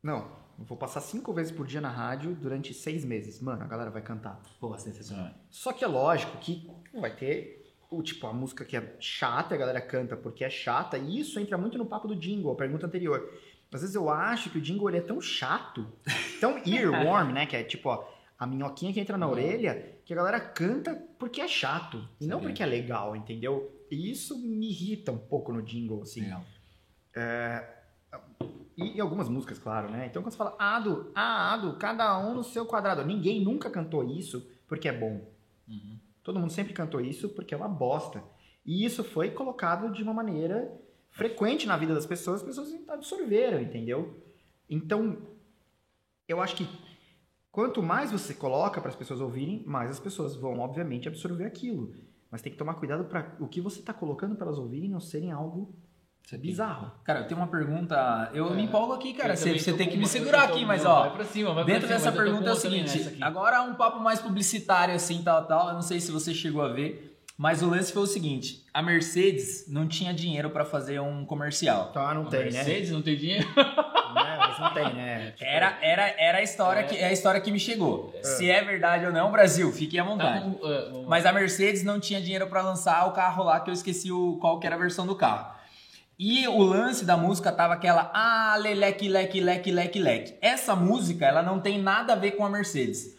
não. Eu vou passar cinco vezes por dia na rádio durante seis meses. Mano, a galera vai cantar. Porra, sensacional. Só que é lógico que vai ter o tipo a música que é chata, a galera canta porque é chata, e isso entra muito no papo do jingle, a pergunta anterior. Às vezes eu acho que o jingle ele é tão chato, tão earworm, né, que é tipo ó, a minhoquinha que entra na orelha, que a galera canta porque é chato e não Sabia. porque é legal, entendeu? E isso me irrita um pouco no jingle, assim. Legal. E, e algumas músicas, claro, né? Então quando você fala Ado, ah, Ado, cada um no seu quadrado. Ninguém nunca cantou isso porque é bom. Uhum. Todo mundo sempre cantou isso porque é uma bosta. E isso foi colocado de uma maneira frequente na vida das pessoas, as pessoas absorveram, entendeu? Então, eu acho que quanto mais você coloca para as pessoas ouvirem, mais as pessoas vão, obviamente, absorver aquilo. Mas tem que tomar cuidado para o que você está colocando para elas ouvirem não serem algo bizarro. Cara, eu tenho uma pergunta. Eu me empolgo aqui, cara. Você, você tem que me segurar aqui, mas não, ó. Vai pra cima, vai pra Dentro cima, dessa pergunta é o seguinte: agora um papo mais publicitário, assim, tal, tal. Eu não sei se você chegou a ver, mas o lance foi o seguinte: a Mercedes não tinha dinheiro pra fazer um comercial. Tá, não A tem, Mercedes não tem dinheiro? né? Mas não tem, né? Tipo, Era, era, era a história que é a história que me chegou. Se é verdade ou não, Brasil, fiquem à Tá, vontade. vamos, uh, vamos- Mas a Mercedes não tinha dinheiro pra lançar o carro lá, que eu esqueci o, qual que era a versão do carro. E o lance da música tava aquela ah, leleque, leque, leque, leque, leque. Essa música, ela não tem nada a ver com a Mercedes.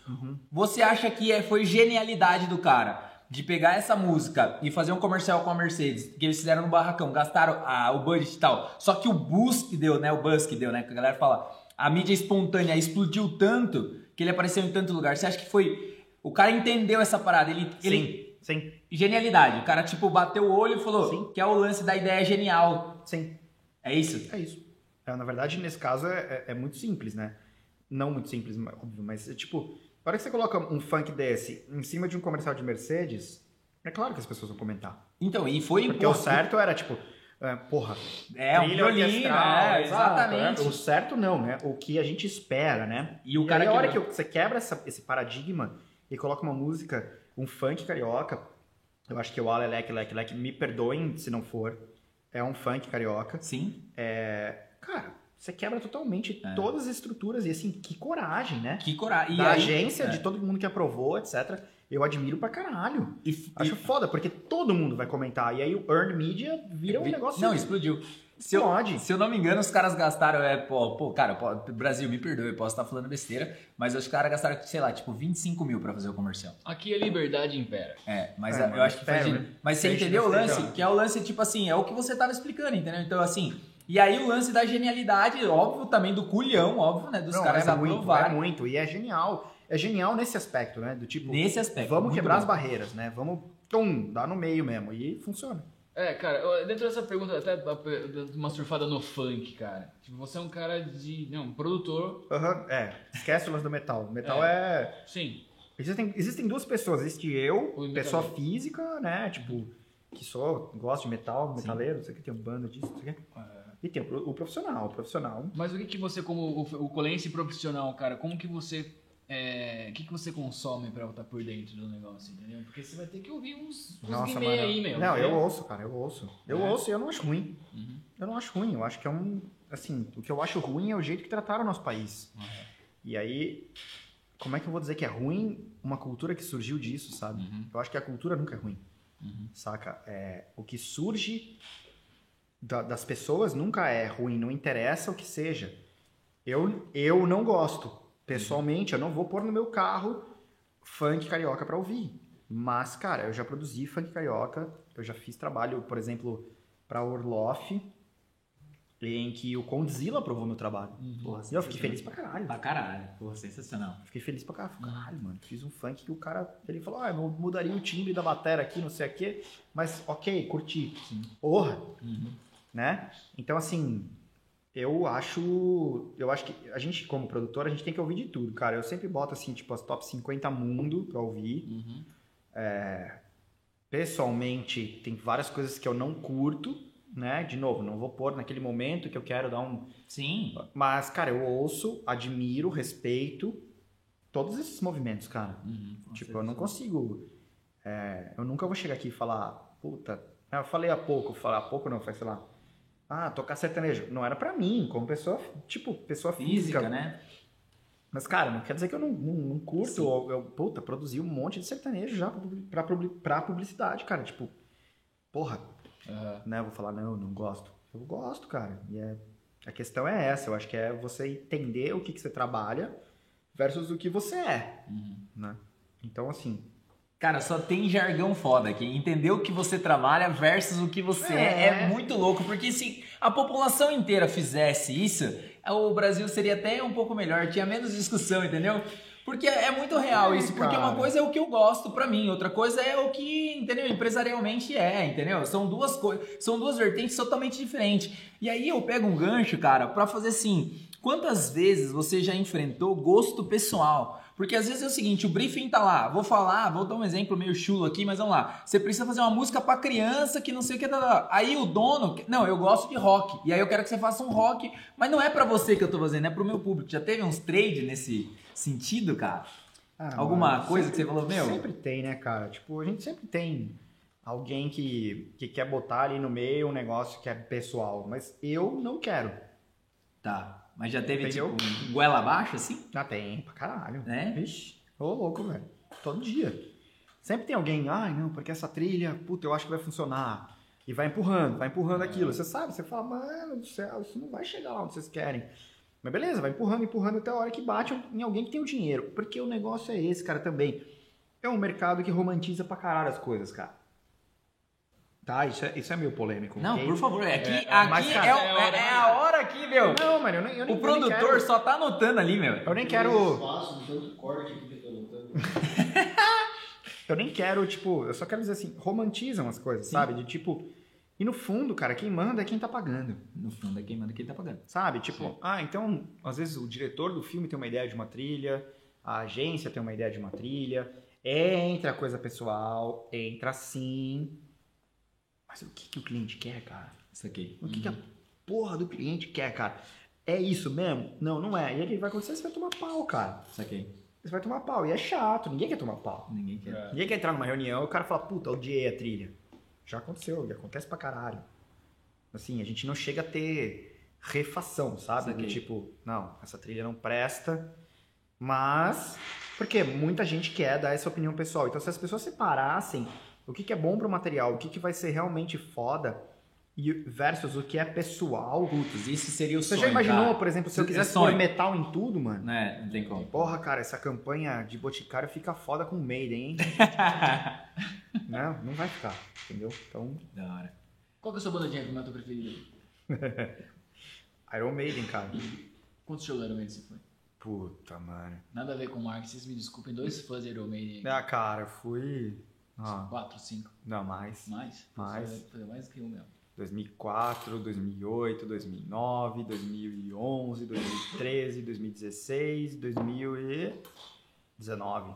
Você acha que é- foi genialidade do cara de pegar essa música e fazer um comercial com a Mercedes, que eles fizeram no barracão, gastaram ah, o budget e tal. Só que o boost que deu, né? O buzz que deu, né? Que a galera fala, a mídia espontânea explodiu tanto que ele apareceu em tanto lugar. Você acha que foi. O cara entendeu essa parada, ele, ele Sim, sim, Genialidade. O cara, tipo, bateu o olho e falou Sim. que é o lance da ideia genial. Sim. É isso? É isso. É, na verdade, nesse caso, é, é- é muito simples, né? Não muito simples, mas- óbvio, mas é tipo, na hora que você coloca um funk desse em cima de um comercial de Mercedes, é claro que as pessoas vão comentar. Então, e foi Porque o imposto. certo era, tipo, é, porra, É, um violino, é, exatamente. é. O certo não, né? O que a gente espera, né? E o cara aí, a hora que você quebra essa- esse paradigma e coloca uma música, um funk carioca, eu acho que o Ale Leque Leque Leque, me perdoem se não for, é um funk carioca. Sim. Cara, você quebra totalmente todas as estruturas e assim, que coragem, né? Que coragem. É. E da aí- agência, é. de todo mundo que aprovou, etc. Eu admiro pra caralho. E- Acho e- foda, porque todo mundo vai comentar. E aí o earned media vira um negócio. Não, explodiu. Se eu, Explode. se eu não me engano, os caras gastaram. É, pô, pô, cara, pô, Brasil, me perdoe, eu posso estar falando besteira, mas os caras gastaram, sei lá, tipo, 25 mil pra fazer o comercial. Aqui a liberdade impera. É, mas É, a- eu acho que foi genial. né? Mas você entendeu o lance? Que é o lance, tipo assim, é o que você tava explicando, entendeu? Então, assim. E aí o lance da genialidade, óbvio, também do culhão, óbvio, né? Dos Não, caras é muito, é muito. E é genial. É genial nesse aspecto, né? Do tipo, Nesse aspecto. vamos quebrar bom. as barreiras, né? Vamos, tum, dar no meio mesmo. E funciona. É, cara, dentro dessa pergunta, até uma surfada no funk, cara. Tipo, você é um cara de. Não, um produtor. Aham, é, esquece o lance do metal. Metal é. Sim. Existem, existem duas pessoas. Existe eu, pessoa física, né? Tipo, que sou, gosto de metal, metaleiro, não sei o que, tem um banda disso, não sei o que. E tem o, o profissional. O profissional Mas o que, que você, como o, o colense profissional, cara, como que você. É, O que, que você consome pra estar por dentro do negócio, entendeu? Porque você vai ter que ouvir uns, uns Nossa, mano. aí, meu. Não, eu entendeu? ouço, cara, eu ouço. Eu É? ouço e eu não acho ruim. Uhum. Eu não acho ruim, eu acho que é um. Assim, o que eu acho ruim é o jeito que trataram o nosso país. E aí, como é que eu vou dizer que é ruim uma cultura que surgiu disso, sabe? Uhum. Eu acho que a cultura nunca é ruim, Uhum. saca? É, o que surge da- das pessoas nunca é ruim, não interessa o que seja. Eu, eu não gosto. Pessoalmente, eu não vou pôr no meu carro funk carioca pra ouvir. Mas, cara, eu já produzi funk carioca, eu já fiz trabalho, por exemplo, pra Orloff, em que o Condzilla aprovou meu trabalho. Porra, E eu fiquei feliz pra caralho. Pra caralho. Porra, sensacional. Fiquei feliz pra caralho. Caralho, mano. Fiz um funk que o cara. Ele falou, ah, eu mudaria o timbre da bateria aqui, não sei o quê. Mas, ok, curti. Porra. Né? Então, assim, eu acho. Eu acho que a gente, como produtor, a gente tem que ouvir de tudo, cara. Eu sempre boto, assim, tipo, as top 50 mundo pra ouvir. Uhum. Pessoalmente, tem várias coisas que eu não curto, né? De novo, não vou pôr naquele momento que eu quero dar um. Sim. Mas, cara, eu ouço, admiro, respeito todos esses movimentos, cara. Uhum. Tipo, eu não consigo. é, eu nunca vou chegar aqui e falar, puta. né, Eu falei há pouco, falar há pouco não, foi, sei lá. Ah, tocar sertanejo. Não era pra mim, como pessoa, tipo, pessoa física. Física, né? Mas, cara, não quer dizer que eu não, não, não curto. ou Eu, puta, produzi um monte de sertanejo já pra, pra publicidade, cara. Tipo, porra, Aham. né? Eu vou falar, não, não gosto. Eu gosto, cara. E é, a questão é essa. Eu acho que é você entender o que, que você trabalha versus o que você é, Uhum. né? Então, assim, Cara, só tem jargão foda aqui. Entender o que você trabalha versus o que você é. É. é muito louco. Porque se a população inteira fizesse isso, o Brasil seria até um pouco melhor. Tinha menos discussão, entendeu? Porque é muito real É, isso. Porque cara. uma coisa é o que eu gosto pra mim, outra coisa é o que, entendeu? Empresarialmente é, entendeu? São duas coisas, são duas vertentes totalmente diferentes. E aí eu pego um gancho, cara, pra fazer assim. Quantas vezes você já enfrentou gosto pessoal? Porque às vezes é o seguinte, o briefing tá lá, vou falar, vou dar um exemplo meio chulo aqui, mas vamos lá. Você precisa fazer uma música pra criança que não sei o que, tá, tá, tá. aí o dono, não, eu gosto de rock, e aí eu quero que você faça um rock, mas não é pra você que eu tô fazendo, é pro meu público. Já teve uns trade nesse sentido, cara? Ah, Alguma mano, coisa sempre- que você falou, meu? Sempre tem, né, cara? Tipo, a gente sempre tem alguém que, que quer botar ali no meio um negócio que é pessoal, mas eu não quero. Tá. Mas já teve, tipo, um goela abaixo, assim? Ah, tem, pra caralho. Né? Vixe, ô louco, velho. Todo dia. Sempre tem alguém, ai não, porque essa trilha, puta, eu acho que vai funcionar. E vai empurrando, vai empurrando aquilo. Você sabe, você fala, mano do céu, isso não vai chegar lá onde vocês querem. Mas beleza, vai empurrando, empurrando até a hora que bate em alguém que tem o dinheiro. Porque o negócio é esse, cara, também. É um mercado que romantiza pra caralho as coisas, cara. Tá, isso é, isso é meio polêmico. Não, por favor, é aqui, É, aqui é, cara, o- é a hora, é a hora aqui, meu. Não, mano, eu nem, eu nem O produtor quero- só tá anotando ali, meu. Eu nem quero. Aqui eu nem quero, tipo, eu só quero dizer assim, romantizam as coisas, sabe? De tipo. E no fundo, cara, quem manda é quem tá pagando. No fundo é quem manda quem tá pagando. Sabe? Tipo, ah, então, às vezes o diretor do filme tem uma ideia de uma trilha, a agência tem uma ideia de uma trilha, entra a coisa pessoal, entra sim. Mas o que, que o cliente quer, cara? Isso aqui. O que, que a porra do cliente quer, cara? É isso mesmo? Não, não é. E aí o que vai acontecer? Você vai tomar pau, cara. Isso aqui. Você vai tomar pau. E é chato, ninguém quer tomar pau. Ninguém quer. Ninguém quer entrar numa reunião e o cara fala, puta, odiei a trilha. Já aconteceu, e acontece pra caralho. Assim, a gente não chega a ter refação, sabe? Saquei. tipo, não, essa trilha não presta. Mas, porque muita gente quer dar essa opinião pessoal. Então, se as pessoas separassem o que, que é bom pro material, o que, que vai ser realmente foda, e versus o que é pessoal. Putz, isso seria o Você sonho, já imaginou, cara. por exemplo, se eu É quisesse pôr metal em tudo, mano? Né, não tem como. Porra, cara, essa campanha de Boticário fica foda com o Maiden, hein? não, não vai ficar, entendeu? Então, da hora. Qual que é a sua banda de heavy metal preferida? Iron Maiden, cara. Quantos shows Iron Maiden você foi? Puta, mano. Nada a ver com o Mark, vocês me desculpem, dois fãs de Iron Maiden. Ah, cara, fui. Ah, 4, 5, não, mais. mais? Mais. Vai fazer mais que um mesmo. 2004, 2008, 2009, 2011, 2013, 2016, 2019.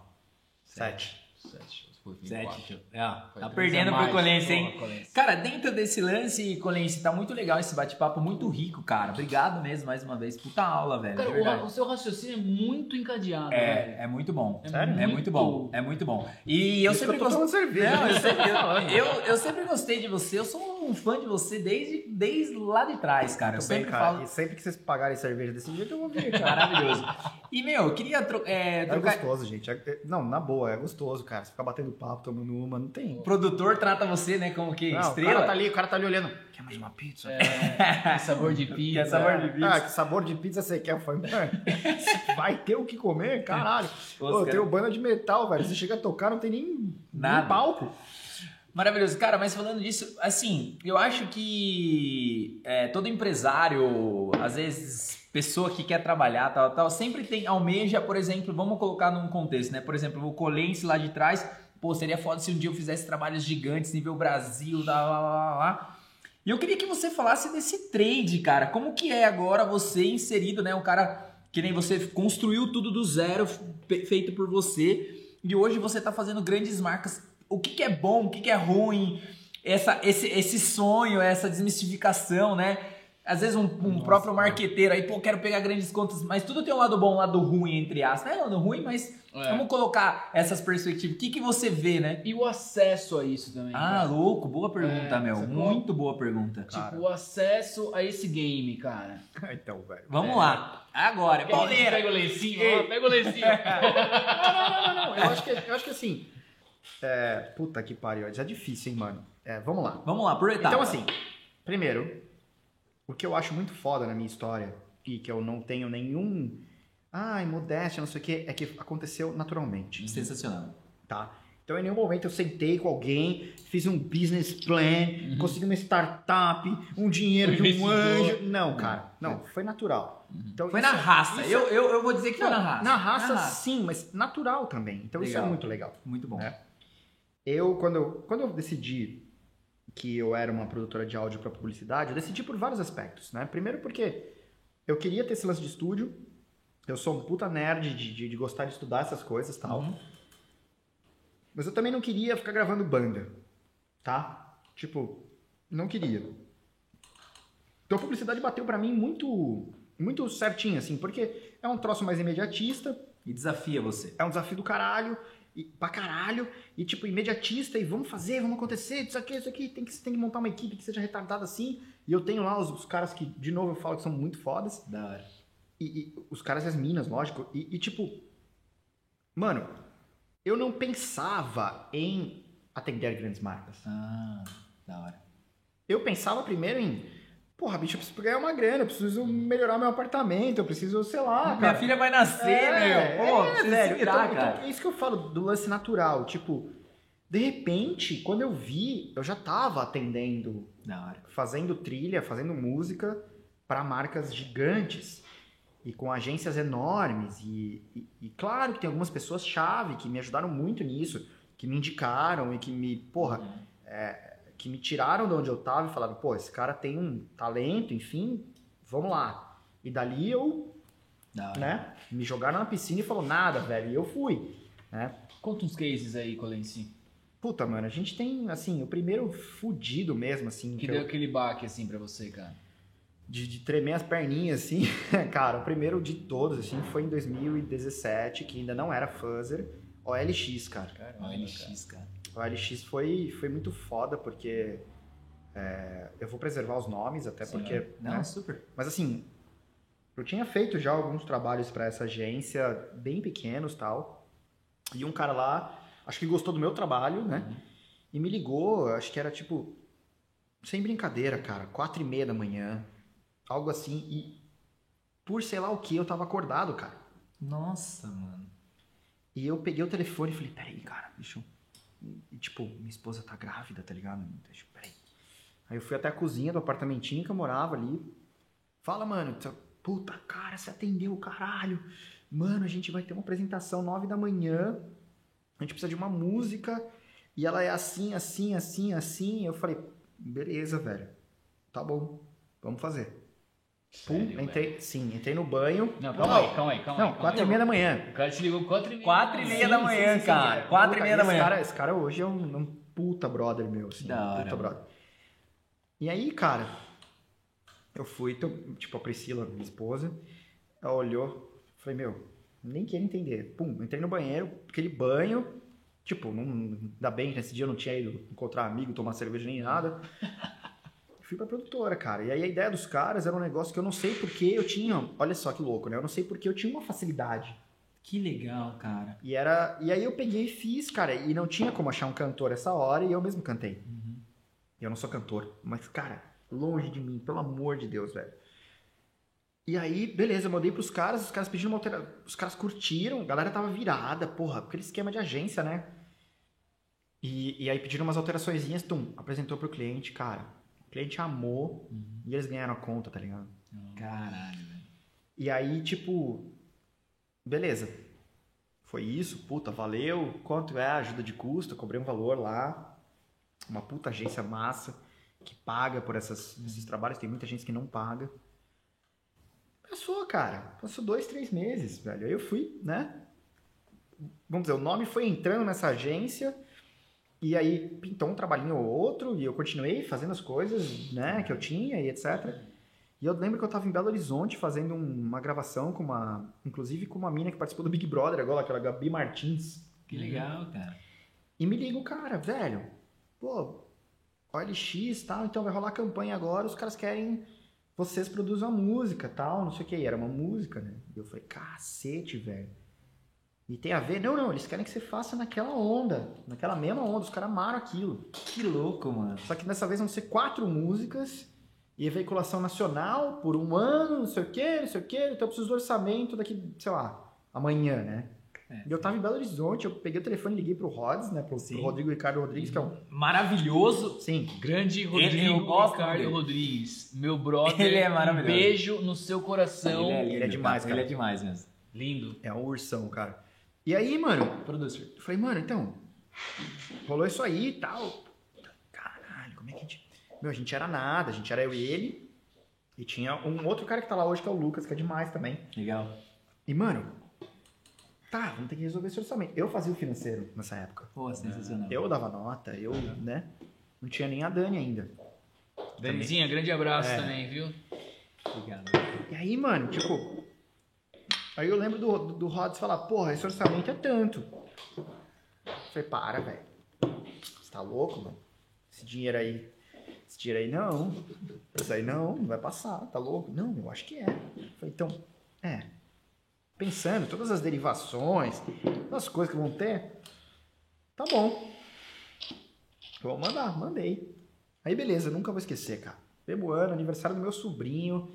Sete. 7. Foi Sete. 4. É, Foi tá perdendo pro. Colense, hein? Colense. Cara, dentro desse lance, Colense, tá muito legal esse bate-papo, muito rico, cara. Obrigado mesmo mais uma vez. Puta aula, velho. Cara, de o, verdade. o seu raciocínio é muito encadeado, velho. É, é muito bom. É Sério? É muito bom, é muito bom. E eu Isso sempre eu gostei. tomando cerveja. Não, eu, sempre, falando. eu, eu, eu sempre gostei de você, eu sou um fã de você desde, desde lá de trás, cara. Eu Também, sempre cara. falo. E sempre que vocês pagarem cerveja desse jeito, eu vou vir, cara. Maravilhoso. E, meu, eu queria tro é, É trocar. gostoso, gente. É- é- não, na boa, é gostoso, cara. Você ficar batendo papo, tomando uma, não tem. O produtor trata você, né, como que? Não, O cara estrela? tá ali, o cara tá ali olhando. Quer mais uma pizza? É, que sabor de pizza. Que sabor de pizza. Ah, que sabor de pizza você quer? Eu falei, mano, vai ter o que comer? Caralho. Pô, cara. tem o banda de metal, velho. Você chega a tocar, não tem nem, Nada. nem palco. Maravilhoso. Cara, mas falando disso, assim, eu acho que é, todo empresário, às vezes, pessoa que quer trabalhar, tal, tal, sempre tem, almeja, por exemplo, vamos colocar num contexto, né? Por exemplo, o Colense lá de trás, pô, seria foda se um dia eu fizesse trabalhos gigantes, nível Brasil, lá, lá, lá, lá. E eu queria que você falasse desse trade, cara. Como que é agora você inserido, né? Um cara que nem você construiu tudo do zero, fe- feito por você, e hoje você tá fazendo grandes marcas. O que, que é bom, o que, que é ruim, essa, esse, esse sonho, essa desmistificação, né? Às vezes um, um próprio marqueteiro aí, pô, quero pegar grandes contas, mas tudo tem um lado bom, um lado ruim, entre aspas. Não é lado ruim, mas É. vamos colocar essas perspectivas. O que, que você vê, né? E o acesso a isso também. Ah, cara. louco, boa pergunta, É, meu. Muito boa pergunta. Tipo, o acesso a esse game, cara. então, velho. Vamos É. lá. Agora, Pega o lencinho, Ei. ó, pega o lencinho. Não, não, não, não, não. Eu acho que, eu acho que assim. É, puta que pariu. Já é difícil, hein, mano. É, vamos lá. Vamos lá, por etapa. Então, assim, primeiro, o que eu acho muito foda na minha história, e que eu não tenho nenhum. Ai, modéstia, não sei o quê, é que aconteceu naturalmente. Sensacional. tá? Então, em nenhum momento eu sentei com alguém, fiz um business plan, consegui uma startup, um dinheiro de um anjo. Não, cara. Não, foi natural. Então, Foi isso- na raça. isso- Eu, eu, eu vou dizer que foi Não, na raça. Na raça, sim, mas natural também. Então, isso é Legal. muito legal. Muito bom. É. Eu quando, eu, quando eu decidi que eu era uma produtora de áudio para publicidade, eu decidi por vários aspectos, né? Primeiro porque eu queria ter esse lance de estúdio, eu sou um puta nerd de, de, de gostar de estudar essas coisas e tal. Uhum. Mas eu também não queria ficar gravando banda, tá? Tipo, não queria. Então a publicidade bateu pra mim muito muito certinho, assim, porque é um troço mais imediatista, E desafia você. é um desafio do caralho, e, pra caralho, e tipo, imediatista, e vamos fazer, vamos acontecer, isso aqui, isso aqui, tem que, tem que montar uma equipe que seja retardada assim, e eu tenho lá os, os caras que, de novo, eu falo que são muito fodas, Da hora. e, e os caras e as minas, lógico, e, e, tipo, mano, eu não pensava em atender grandes marcas. Ah, da hora. Eu pensava primeiro em, porra, bicho, eu preciso ganhar uma grana, eu preciso melhorar meu apartamento, eu preciso, sei lá, Minha cara. filha vai nascer, É, meu. Pô, é, velho. se virar, então, cara. então, é isso que eu falo do lance natural. Tipo, de repente, quando eu vi, eu já tava atendendo, fazendo trilha, fazendo música para marcas gigantes e com agências enormes. E, e- e claro que tem algumas pessoas-chave que me ajudaram muito nisso, que me indicaram e que me, porra, é, que me tiraram de onde eu tava e falaram, pô, esse cara tem um talento, enfim, vamos lá. E dali eu hora. né? Me jogaram na piscina e falou nada, velho. E eu fui, né? Conta uns cases aí, Colenci. Puta, mano, a gente tem, assim, o primeiro fudido mesmo, assim, Que que deu eu- aquele baque assim pra você, cara. de, de tremer as perninhas, assim. Cara, o primeiro de todos, assim, foi em 2017, que ainda não era Fuzzer, OLX, cara. Caramba, OLX, cara. O OLX foi, foi muito foda, porque é, eu vou preservar os nomes, até Sim. porque... Não, né? super. Mas assim, eu tinha feito já alguns trabalhos para essa agência, bem pequenos tal. E um cara lá, acho que gostou do meu trabalho, né? E me ligou, acho que era tipo, sem brincadeira, cara, quatro e meia da manhã, algo assim. E por sei lá o que, eu tava acordado, cara. Nossa, mano. E eu peguei o telefone e falei, peraí, cara, deixa eu... E, tipo, minha esposa tá grávida, tá ligado? Deixa, peraí. Aí eu fui até a cozinha do apartamentinho que eu morava ali. Fala, mano, puta, cara, você atendeu, caralho. Mano, a gente vai ter uma apresentação nove da manhã. A gente precisa de uma música. E ela é assim, assim, assim, assim. Eu falei, beleza, velho. Tá bom, vamos fazer. Pum, Sério, entrei, sim, entrei no banho. Não, calma aí, calma aí, calma Não, aí. quatro e meia da manhã. O cara te ligou quatro e meia. Quatro e meia Sim, da manhã, sim, sim. cara. Quatro e meia da esse manhã. Cara, esse cara hoje é um, um puta brother meu, assim. Da hora, puta brother. E aí, cara, eu fui, tipo, a Priscila, minha esposa, ela olhou, falei, meu, nem quero entender. Pum, entrei no banheiro, aquele banho, tipo, não, ainda bem, nesse dia eu não tinha ido encontrar amigo, tomar cerveja nem nada. Fui pra produtora, cara. E aí a ideia dos caras era um negócio que eu não sei porque eu tinha. Olha só que louco, né? Eu não sei porque eu tinha uma facilidade. Que legal, cara. E era. E aí eu peguei e fiz, cara. E não tinha como achar um cantor essa hora e eu mesmo cantei. Eu não sou cantor, mas, cara, longe de mim, pelo amor de Deus, velho. E aí, beleza, eu mandei pros caras, os caras pediram uma alteração. Os caras curtiram, a galera tava virada, porra, aquele esquema de agência, né? E, e aí pediram umas alteraçõezinhas, tum, apresentou pro cliente, cara. Cliente amou e eles ganharam a conta, tá ligado? Caralho, velho. E aí, tipo, beleza. Foi isso, puta, valeu. Quanto é a ajuda de custo? Eu cobrei um valor lá. Uma puta agência massa que paga por essas- esses trabalhos. Tem muita gente que não paga. Passou, cara. Passou dois, três meses, velho. Aí eu fui, né? Vamos dizer, o nome foi entrando nessa agência. E aí pintou um trabalhinho ou outro. E eu continuei fazendo as coisas, né? Que eu tinha e etc. E eu lembro que eu tava em Belo Horizonte fazendo um- uma gravação com uma. Inclusive com uma mina que participou do Big Brother agora, aquela Gabi Martins. Que legal, cara. E me liga o cara, velho. Pô, OLX e tal, então vai rolar campanha agora, os caras querem. Vocês produzam a música tal, não sei o que. E era uma música, né? E eu falei, cacete, velho. E tem a ver? Não, não, eles querem que você faça naquela onda, naquela mesma onda, os caras amaram aquilo. Que louco, mano. Só que dessa vez vão ser quatro músicas e veiculação nacional por um ano, não sei o quê, não sei o quê. Então eu preciso do orçamento daqui, sei lá, amanhã, né? É. E eu tava em Belo Horizonte, eu peguei o telefone e liguei pro Rods, né? Pro, pro Rodrigo Ricardo Rodrigues, que é um. Maravilhoso. Sim. Grande eu Rodrigo gosto Ricardo dele. Rodrigues. Meu brother. Ele é maravilhoso. Um beijo no seu coração. lindo, ele é demais, cara. Ele é demais mesmo. Lindo. É um ursão, cara. E aí, mano, Producer. eu falei, mano, então. Rolou isso aí e tal. Caralho, como é que a gente. Meu, a gente era nada, a gente era eu e ele. E tinha um outro cara que tá lá hoje, que é o Lucas, que é demais também. Legal. E, mano, tá, vamos ter que resolver esse orçamento. Eu fazia o financeiro nessa época. Pô, sensacional. Eu dava nota, eu, né? Não tinha nem a Dani ainda. Danizinha, grande abraço É. também, viu? Obrigado. E aí, mano, tipo. Aí eu lembro do, do, do Rods falar, porra, esse orçamento é tanto. Eu falei, para, velho. Você tá louco, mano? Esse dinheiro aí. Esse dinheiro aí não. Isso aí não, não vai passar, tá louco? Não, eu acho que é. Eu falei, então, é. Pensando, todas as derivações, todas as coisas que vão ter. Tá bom. Vou mandar, mandei. Aí beleza, nunca vou esquecer, cara. Mesmo ano, aniversário do meu sobrinho.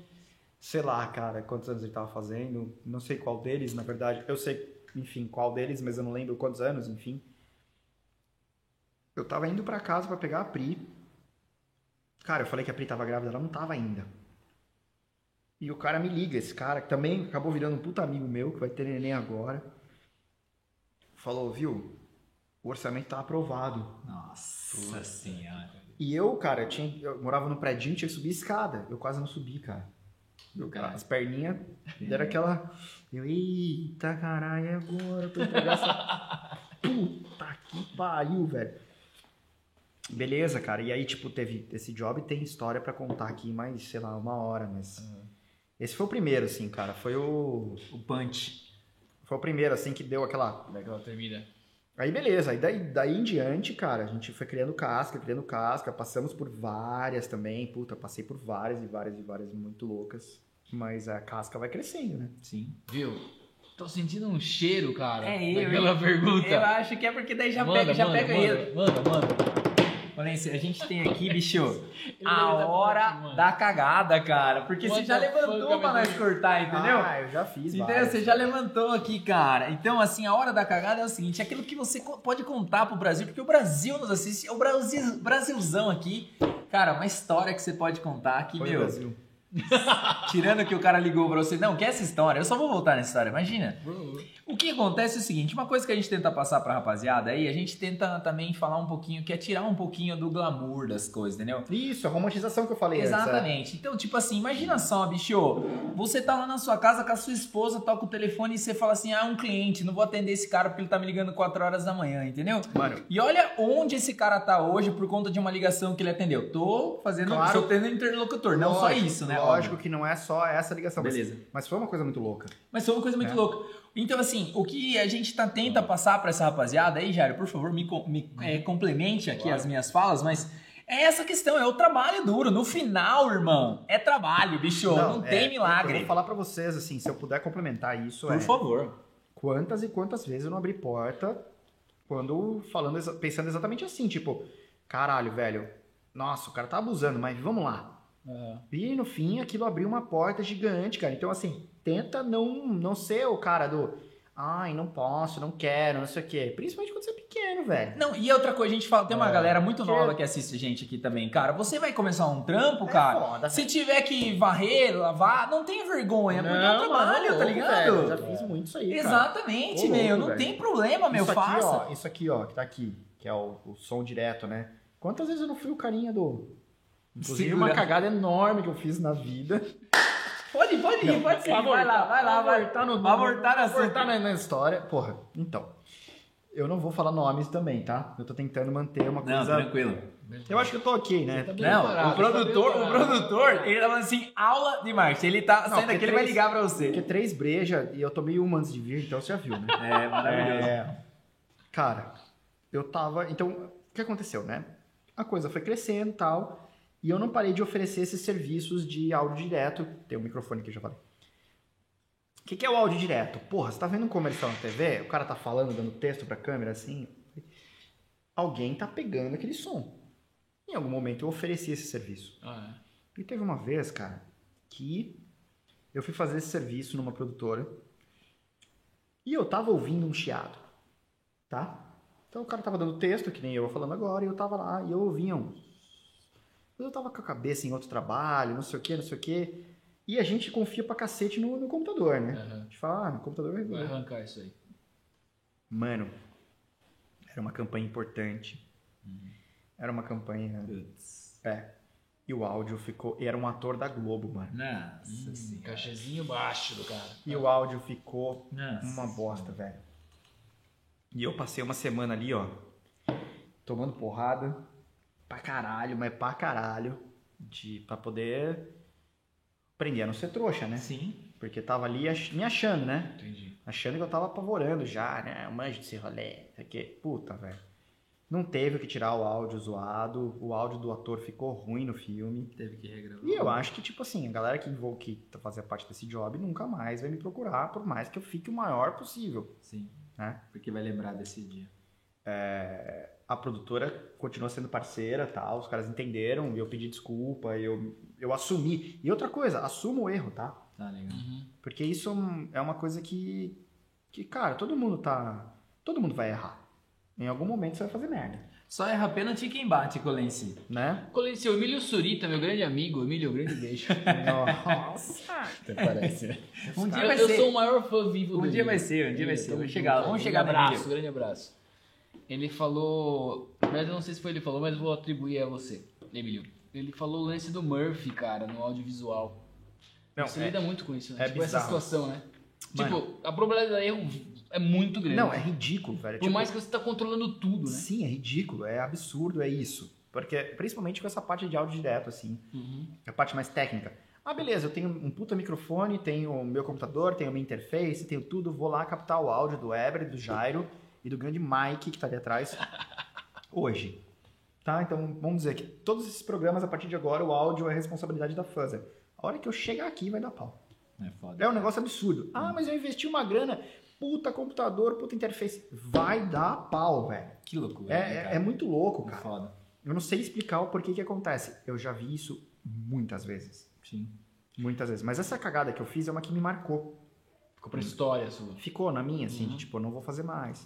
Sei lá, cara, quantos anos ele tava fazendo. Não sei qual deles, na verdade. Eu sei, enfim, qual deles, mas eu não lembro quantos anos, enfim. Eu tava indo pra casa pra pegar a Pri. Cara, eu falei que a Pri tava grávida, ela não tava ainda. E o cara me liga, esse cara, que também acabou virando um puta amigo meu, que vai ter neném agora. Falou, viu? O orçamento tá aprovado. Nossa senhora. E eu, cara, eu, tinha, eu morava no prédio, tinha que subir escada. Eu quase não subi, cara. Caralho. as perninhas deram aquela. Eu, eita caralho, é agora pra eu pegar essa. Puta que pariu, velho. Beleza, cara. E aí, tipo, teve esse job tem história pra contar aqui mais, sei lá, uma hora, mas. Esse foi o primeiro, assim, cara. Foi o. O punch. Foi o primeiro, assim, que deu aquela. Daquela termina. Aí beleza, aí daí, daí em diante, cara, a gente foi criando casca, criando casca, passamos por várias também, puta, passei por várias e várias e várias muito loucas, mas a casca vai crescendo, né? Sim. Viu? Tô sentindo um cheiro, cara. É eu, Daquela eu- pergunta. Eu acho que é porque daí já Manda, pega, já manda, pega manda, ele. Manda, manda. Valência, a gente tem aqui, bicho, a hora da cagada, cara. Porque você já levantou pra nós cortar, entendeu? Ah, eu já fiz Entendeu? várias. Você já levantou aqui, cara. Então, assim, a hora da cagada é o seguinte: é aquilo que você pode contar pro Brasil, porque o Brasil nos assiste, é o Brasil, Brasilzão aqui. Cara, uma história que você pode contar que, Foi o meu, Brasil. Tirando que o cara ligou pra você. Não, que essa história, eu só vou voltar nessa história, imagina. O que acontece é o seguinte, uma coisa que a gente tenta passar pra rapaziada aí, a gente tenta também falar um pouquinho, que é tirar um pouquinho do glamour das coisas, entendeu? Isso, a romantização que eu falei antes. é. Exatamente. Então, tipo assim, imagina só, bicho. Você tá lá na sua casa com a sua esposa, toca o telefone e você fala assim: ah, é um cliente, não vou atender esse cara porque ele tá me ligando 4 horas da manhã, entendeu? Mano, E olha onde esse cara tá hoje por conta de uma ligação que ele atendeu. Tô fazendo, Claro. tô tendo interlocutor, não só lógico, isso, né? Lógico Óbvio. que não é só essa ligação. mas- Beleza. Mas, foi uma coisa muito louca. Mas foi uma coisa muito É. louca. Então, assim, o que a gente tá, tenta passar pra essa rapaziada aí, Jairo, por favor, me, me, é, complemente aqui as minhas falas, mas é essa questão, é o trabalho duro. No final, irmão, é trabalho, bicho. Não, é, tem Eu milagre. vou falar pra vocês, assim, se eu puder complementar isso, Por é... favor. Quantas e quantas vezes eu não abri porta quando falando, pensando exatamente assim, tipo, caralho, velho, nossa, o cara tá abusando, mas vamos lá. E no fim aquilo abriu uma porta gigante, cara. Então, assim, tenta não, não ser o cara do. Ai, não posso, não quero, não sei o quê. Principalmente quando você é pequeno, velho. Não, e outra coisa, a gente fala, tem uma É, galera muito nova que assiste a gente aqui também. Cara, você vai começar um trampo, É cara. foda, se tiver que varrer, lavar, não tem vergonha, porque é um Não, trabalho, mano, tá ligado? velho, eu já fiz muito isso aí, cara. Exatamente, Ô, meu. louco, Não velho. tem problema, meu. isso aqui, faça. ó, isso aqui, ó, que tá aqui, que é o, o som direto, né? Quantas vezes eu não fui o carinha do. Inclusive, Segura. uma cagada enorme que eu fiz na vida. Pode, pode ir, pode ser. Vai lá, vai lá, vai. Voltar no, Vai sua. voltar na, na história. Porra, então. Eu não vou falar nomes também, tá? Eu tô tentando manter uma Não, coisa. tranquilo. eu acho que eu tô ok, né? Tá Não, preparado, o tá produtor, bem o produtor, ele tá falando assim, aula de marketing. Ele tá saindo aqui, ele vai ligar pra você. Porque três breja e eu tomei uma antes de vir, então você já viu, né? É, maravilhoso. É, cara, eu tava. Então, o que aconteceu, né? A coisa foi crescendo e tal. E eu não parei de oferecer esses serviços de áudio direto. Tem um microfone que eu já falei. O que, que é o áudio direto? Porra, você tá vendo um comercial na TV? O cara tá falando, dando texto pra câmera assim. Alguém tá pegando aquele som. Em algum momento eu ofereci esse serviço. Ah, E teve uma vez, cara, que eu fui fazer esse serviço numa produtora e eu tava ouvindo um chiado, tá? Então o cara tava dando texto, que nem eu falando agora, e eu tava lá e eu ouvia um. Mas eu tava com a cabeça em outro trabalho, não sei o que, não sei o que. E a gente confia pra cacete no, no computador, né? Aham. A gente fala, ah, no computador vai vai arrancar isso aí. Mano, era uma campanha importante. Era uma campanha. É. E o áudio ficou. E era um ator da Globo, mano. Nossa Hum, senhora. cachezinho baixo do cara. E o áudio ficou Nossa uma bosta, velho. E eu passei uma semana ali, ó, tomando porrada pra caralho, mas pra caralho, de, pra poder aprender a não ser trouxa, né? Sim. Porque tava ali ach- me achando, né? Entendi. Achando que eu tava apavorando já, né? Eu manjo desse rolê, isso aqui. Puta, velho. Não teve o que tirar o áudio zoado, o áudio do ator ficou ruim no filme. Teve que regravar. E eu acho que, tipo assim, a galera que, envol- que fazia parte desse job nunca mais vai me procurar, por mais que eu fique o maior possível, Sim. né? Porque vai lembrar desse dia. A produtora continua sendo parceira, tal, os caras entenderam, eu pedi desculpa, eu, eu assumi. E outra coisa, assumo o erro, tá? Tá legal. Uhum. Porque isso é um- uma coisa que, que, cara, todo mundo tá... Todo mundo vai errar. Em algum momento você vai fazer merda, Só erra pênalti quem bate, Colense. né? Conheci o Emílio Surita, meu grande amigo. Emílio, grande beijo. Nossa! Até parece. Um dia eu, vai eu ser. sou o maior fã vivo Um do dia vai ser, um dia vai ser. Tamo Vamos chegar, vamos chegar no abraço, grande abraço. Ele falou, mas eu não sei se foi ele que falou, mas vou atribuir a você, Emílio. Ele falou o lance do Murphy, cara, no audiovisual. Não, você é- lida muito com isso, né? é tipo, essa situação, né? Mano. Tipo, a probabilidade de erro é muito grande. Não, é ridículo, velho. Por Tipo, mais que você tá controlando tudo, né? Sim, é ridículo, é absurdo, é isso. Porque, principalmente com essa parte de áudio direto, assim, Uhum. a parte mais técnica. Ah, beleza, eu tenho um puta microfone, tenho o meu computador, tenho minha interface, tenho tudo, vou lá captar o áudio do Eber, do Jairo e do grande Mike que tá ali atrás hoje. Tá? Então, vamos dizer que todos esses programas, a partir de agora, o áudio é responsabilidade da Fuzzer. A hora que eu chegar aqui, vai dar pau. É foda. É um negócio absurdo. Ah, mas eu investi uma grana, puta computador, puta interface. Vai dar pau, velho. Que loucura. É, né, é- é muito louco, É cara. foda. Eu não sei explicar o porquê que acontece. Eu já vi isso muitas vezes. Sim. Muitas vezes. Mas essa cagada que eu fiz é uma que me marcou. Ficou pra história sua. Ficou na minha, assim, de, tipo, eu não vou fazer mais.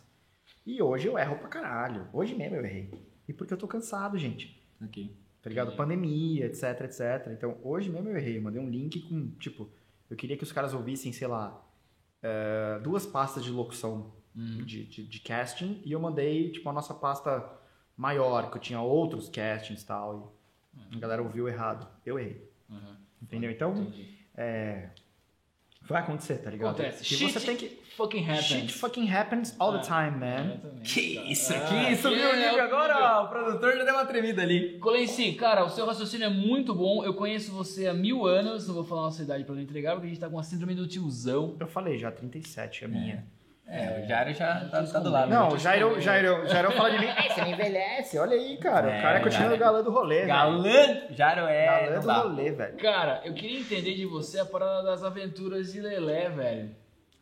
E hoje eu erro pra caralho. Hoje mesmo eu errei. E porque eu tô cansado, gente. Ok. tá ligado? Pandemia, etc, etc. Então, hoje mesmo eu errei, eu mandei um link com, tipo, eu queria que os caras ouvissem, sei lá, eh, duas pastas de locução de, de, de casting e eu mandei, tipo, a nossa pasta maior, que eu tinha outros castings e tal, e a galera ouviu errado. Eu errei. Entendeu? Então, Entendi. é, vai acontecer, tá ligado? Acontece. E Shit você tem que... fucking happens. Shit fucking happens all the Ah, time, man. Exatamente, Que isso Ah, aqui, subiu o que nível é agora, ó. O produtor já deu uma tremida ali. Colenci, cara, o seu raciocínio é muito bom. Eu conheço você há mil anos. Não vou falar a nossa idade pra não entregar, porque a gente tá com a síndrome do tiozão. Eu falei já, 37 é minha. É, o Jairo já tá, tá do lado. Não, o Jairo. Jairo, Jairo fala de mim, "Ei, você não envelhece, olha aí, cara. É, o cara continua o galã do rolê, velho. Galã, Jairo é. Galã do dá. rolê, velho. Cara, eu queria entender de você a parada das aventuras de Lelé, velho.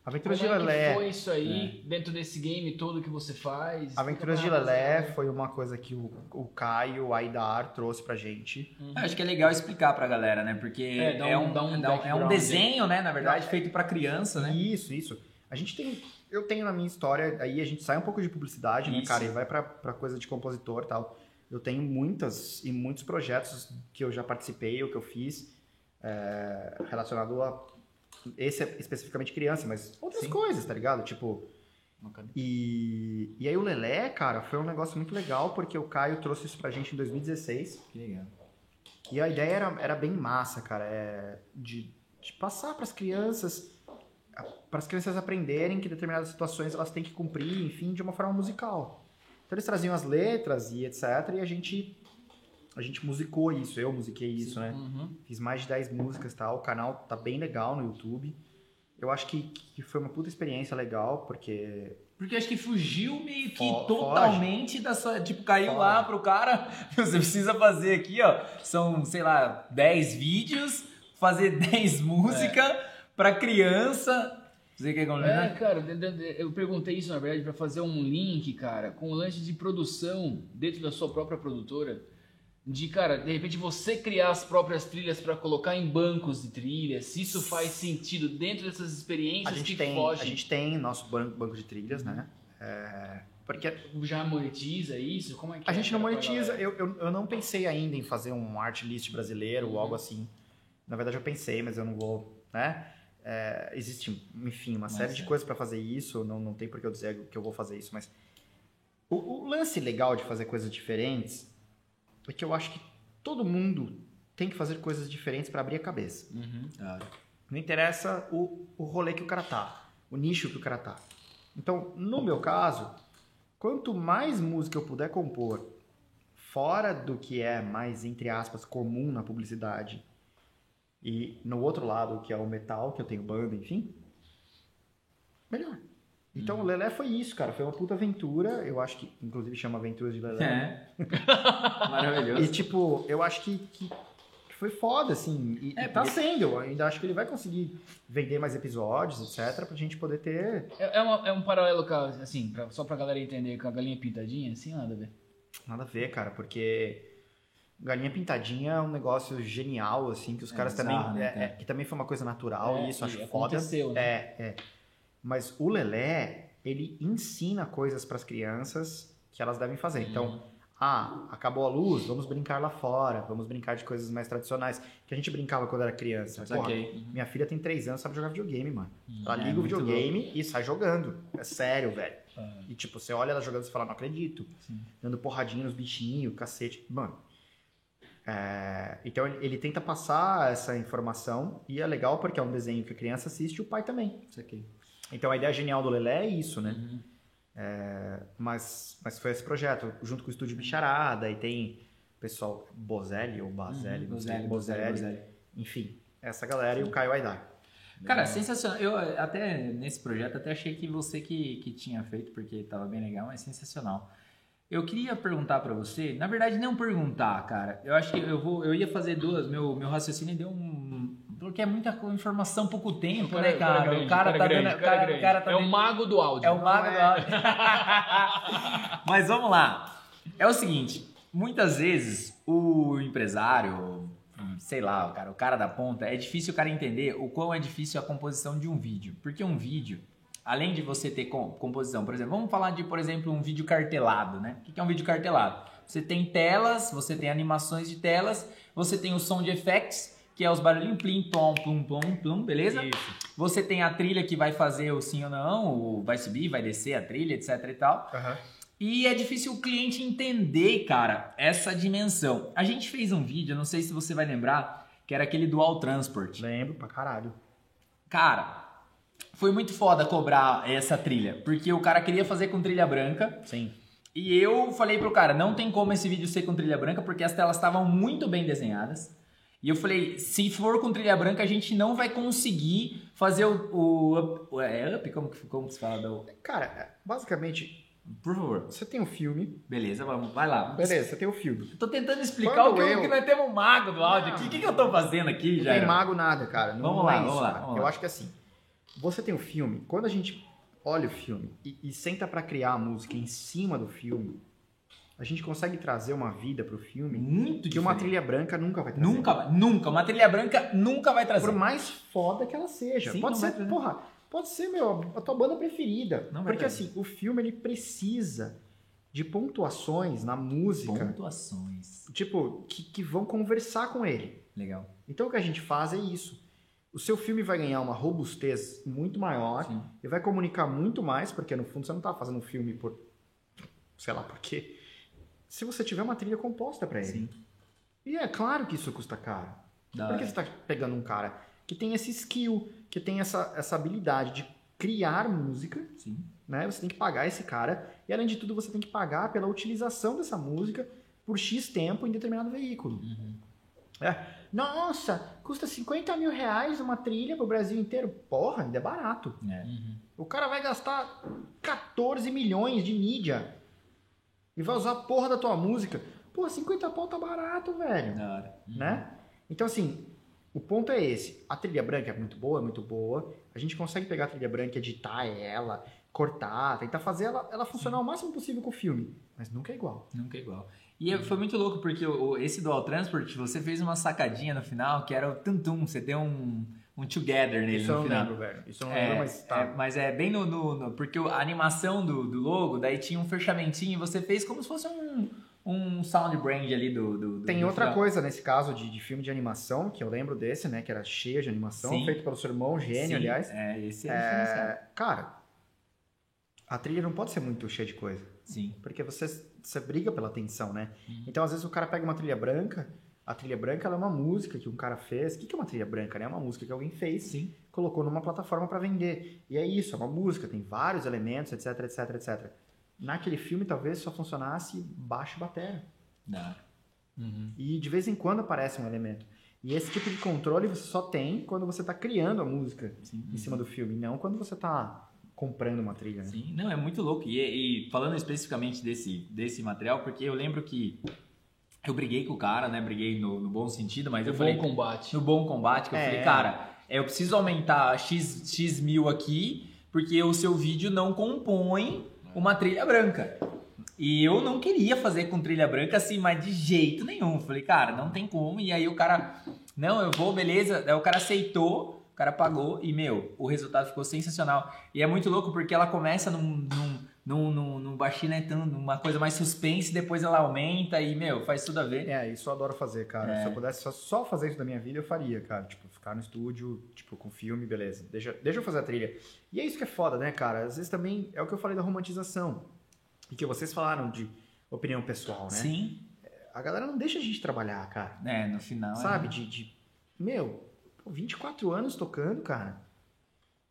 Aventuras Como de é Lelé. foi isso aí dentro desse game todo que você faz? Aventuras de Lelé foi uma coisa que o, o Caio, o Aidar trouxe pra gente. Acho que é legal explicar pra galera, né? Porque É, dá é, um- um, dá um é um- é um desenho, né? Na verdade, feito pra criança, né? Isso, isso. A gente tem. Eu tenho na minha história, aí a gente sai um pouco de publicidade, né, Isso. cara, e vai pra, pra coisa de compositor e tal. Eu tenho muitas e muitos projetos que eu já participei ou que eu fiz é, relacionado a. Esse é especificamente criança, mas outras Sim. coisas, tá ligado? Tipo. E, e aí o Lelé, cara, foi um negócio muito legal, porque o Caio trouxe isso pra gente em 2016. Que legal. E a ideia era, era bem massa, cara, é de, de passar para as crianças, para as crianças aprenderem que determinadas situações elas têm que cumprir, enfim, de uma forma musical. Então eles traziam as letras e etc, e a gente a gente musicou isso, eu musiquei isso, né? Uhum. Fiz mais de 10 músicas e tal, o canal tá bem legal no YouTube. Eu acho que, que foi uma puta experiência legal, porque Porque acho que fugiu meio que totalmente da sua. Tipo, caiu Foge. lá pro cara. Você precisa fazer aqui, ó. São, sei lá, 10 vídeos, fazer 10 músicas pra criança. Você quer É, cara, de- de- de- eu perguntei isso na verdade pra fazer um link, cara, com o lance de produção dentro da sua própria produtora. De, cara, de repente você criar as próprias trilhas pra colocar em bancos de trilhas, se isso faz sentido dentro dessas a experiências gente que tem, a gente tem nosso banco, banco de trilhas, né? É, porque Já monetiza isso? Como é que A é, gente não cara, monetiza. Eu, eu, eu não pensei ainda em fazer um art list brasileiro Uhum. ou algo assim. Na verdade, eu pensei, mas eu não vou, né? É, existe, enfim, uma série de é. coisas para fazer isso. Não, não tem por que eu dizer que eu vou fazer isso, mas o, o lance legal de fazer coisas diferentes é que eu acho que todo mundo tem que fazer coisas diferentes para abrir a cabeça. Uhum. Não interessa o, o rolê que o cara tá, o nicho que o cara tá. Então, no meu caso, quanto mais música eu puder compor fora do que é mais, entre aspas, comum na publicidade e no outro lado, que é o metal, que eu tenho banda, enfim, melhor. Então, o Lelé foi isso, cara. Foi uma puta aventura. Eu acho que, inclusive, chama Aventuras de Lelé. É. Maravilhoso. E, tipo, eu acho que, que foi foda, assim. E, É, e tá porque- sendo. Eu ainda acho que ele vai conseguir vender mais episódios, etc., pra gente poder ter. É, é uma- é um paralelo, assim, pra- só pra galera entender, com a galinha pintadinha, assim, nada a ver. Nada a ver, cara, porque. Galinha Pintadinha é um negócio genial, assim, que os É caras bizarro, também. né, é- é, que também foi uma coisa natural, É, isso acho e foda. aconteceu, né? É, é. Mas o Lelé, ele ensina coisas pras crianças que elas devem fazer. Uhum. Então, ah, acabou a luz, vamos brincar lá fora, vamos brincar de coisas mais tradicionais. Que a gente brincava quando era criança. Porra, minha filha tem 3 anos, sabe jogar videogame, mano. Ela É, liga o videogame e sai jogando. É sério, velho. E tipo, você olha ela jogando e fala, não acredito. Dando porradinha nos bichinhos, cacete. Mano. É, Então ele, tenta passar essa informação e é legal porque é um desenho que a criança assiste e o pai também. Isso aqui. Então a ideia genial do Lelé é isso, né? Uhum. É, mas, mas foi esse projeto, junto com o Estúdio Bicharada, e tem pessoal Bozelli ou Bazelli, sei, Bozelli, Bozelli, Bozelli, enfim, essa galera e o Caio Aidar. Cara, sensacional. Eu até nesse projeto até achei que você que, que tinha feito, porque tava bem legal, mas sensacional. Eu queria perguntar pra você, na verdade não perguntar, cara. Eu acho que eu vou, eu ia fazer duas, meu meu raciocínio deu um porque é muita informação pouco tempo, né, cara? grande, o cara tá grande, dando, cara, grande. cara tá É o mago do áudio. é o mago Não do áudio. Mas vamos lá. É o seguinte, muitas vezes o empresário, sei lá, o cara, o cara da ponta, é difícil o cara entender o quão é difícil a composição de um vídeo. Porque um vídeo, além de você ter com- composição, por exemplo, vamos falar de, por exemplo, um vídeo cartelado, né? O que é um vídeo cartelado? Você tem telas, você tem animações de telas, você tem o som de effects, que é os barulhinhos plim, plom, plum, plum, plum, beleza? Isso. Você tem a trilha que vai fazer o sim ou não, o vai subir, vai descer a trilha, etc e tal. Aham. E é difícil o cliente entender, cara, essa dimensão. A gente fez um vídeo, não sei se você vai lembrar, que era aquele Dual Transport. Lembro pra caralho. Cara, foi muito foda cobrar essa trilha, porque o cara queria fazer com trilha branca. Sim. E eu falei pro cara, não tem como esse vídeo ser com trilha branca, porque as telas estavam muito bem desenhadas. E eu falei, se for com trilha branca, a gente não vai conseguir fazer o, o up, é up, como que como se fala? do- Cara, é, basicamente, Por favor. você tem um filme. Beleza, vamos, vai lá. Beleza, você tem o filme. Eu tô tentando explicar Quando o que, eu- que nós temos um mago do áudio aqui. O que, que eu tô fazendo aqui, Não já? tem mago nada, cara. Não, Vamos não lá, é isso, vamos lá, cara. vamos Eu acho que assim, você tem o filme, quando a gente olha o filme e, e senta pra criar a música em cima do filme, a gente consegue trazer uma vida pro filme Muito que uma trilha branca nunca vai trazer. Nunca, vai- nunca. Uma trilha branca nunca vai trazer. Por mais foda que ela seja. Sim, pode ser, porra, pode ser, meu, a tua banda preferida. Não Porque assim, o filme ele precisa de pontuações na música, Pontuações. tipo, que, que vão conversar com ele. Legal. Então o que a gente faz é isso. O seu filme vai ganhar uma robustez muito maior Sim. e vai comunicar muito mais, porque no fundo você não tá fazendo um filme por. sei lá por quê. Se você tiver uma trilha composta pra ele. Sim. E é claro que isso custa caro. Da Por que hora. você tá pegando um cara que tem esse skill, que tem essa, essa habilidade de criar música, Sim. né? Você tem que pagar esse cara. E além de tudo, você tem que pagar pela utilização dessa música por X tempo em determinado veículo. Uhum. É. Nossa, custa 50 mil reais uma trilha pro Brasil inteiro. Porra, ainda é barato. É. O cara vai gastar 14 milhões de mídia e vai usar a porra da tua música. Pô, 50 pau tá barato, velho hora. né? Então, assim, o ponto é esse. A trilha branca é muito boa, é muito boa. A gente consegue pegar a trilha branca, editar ela, cortar, tentar fazer ela, ela funcionar o máximo possível com o filme. Mas nunca é igual. Nunca é igual. E é- foi muito louco, porque esse Dual Transport, você fez uma sacadinha no final, que era o tum-tum, você deu um, um together nele Isso no não final. lembro, velho. Isso eu não É, lembro, mas tá. é, mas é bem no, no- no- Porque a animação do, do logo, daí tinha um fechamentinho e você fez como se fosse um, um sound brand ali do. do, Tem do outra final. coisa nesse caso de, de filme de animação, que eu lembro desse, né? Que era cheio de animação, Sim. feito pelo seu irmão, gênio, Sim, aliás. É, esse é. É, cara, a trilha não pode ser muito cheia de coisa. Sim. Porque você, você briga pela atenção, né? Uhum. Então, às vezes, o cara pega uma trilha branca. A trilha branca é uma música que um cara fez. O que é uma trilha branca? né? É uma música que alguém fez, Sim. colocou numa plataforma para vender. E é isso, é uma música, tem vários elementos, etc, etc, etc. Naquele filme, talvez só funcionasse baixo e batera. Hora. E de vez em quando aparece um elemento. E esse tipo de controle você só tem quando você está criando a música Sim. em cima do filme, não quando você está comprando uma trilha. Né? Sim, não, é muito louco. E, e falando especificamente desse, desse material, porque eu lembro que eu briguei com o cara, né? Briguei no, no bom sentido, mas eu bom falei. combate. No bom combate, que eu É. falei, cara, eu preciso aumentar X, X mil aqui, porque o seu vídeo não compõe uma trilha branca. E eu não queria fazer com trilha branca assim, mas de jeito nenhum. Falei, cara, não tem como. E aí o cara, não, eu vou, beleza. Aí o cara aceitou, cara pagou e, meu, o resultado ficou sensacional. E é muito louco porque ela começa num, num, num, num, baixinho, né, numa coisa mais suspense, depois ela aumenta e, meu, faz tudo a ver. É, isso eu adoro fazer, cara. É. Se eu pudesse só, só fazer isso da minha vida, eu faria, cara. Tipo, ficar no estúdio, tipo, com filme, beleza. Deixa, deixa eu fazer a trilha. E é isso que é foda, né, cara? Às vezes também é o que eu falei da romantização. E que vocês falaram de opinião pessoal, né? Sim, A galera não deixa a gente trabalhar, cara. né, no final. é- Sabe? De, de. Meu, pô, 24 anos tocando, cara.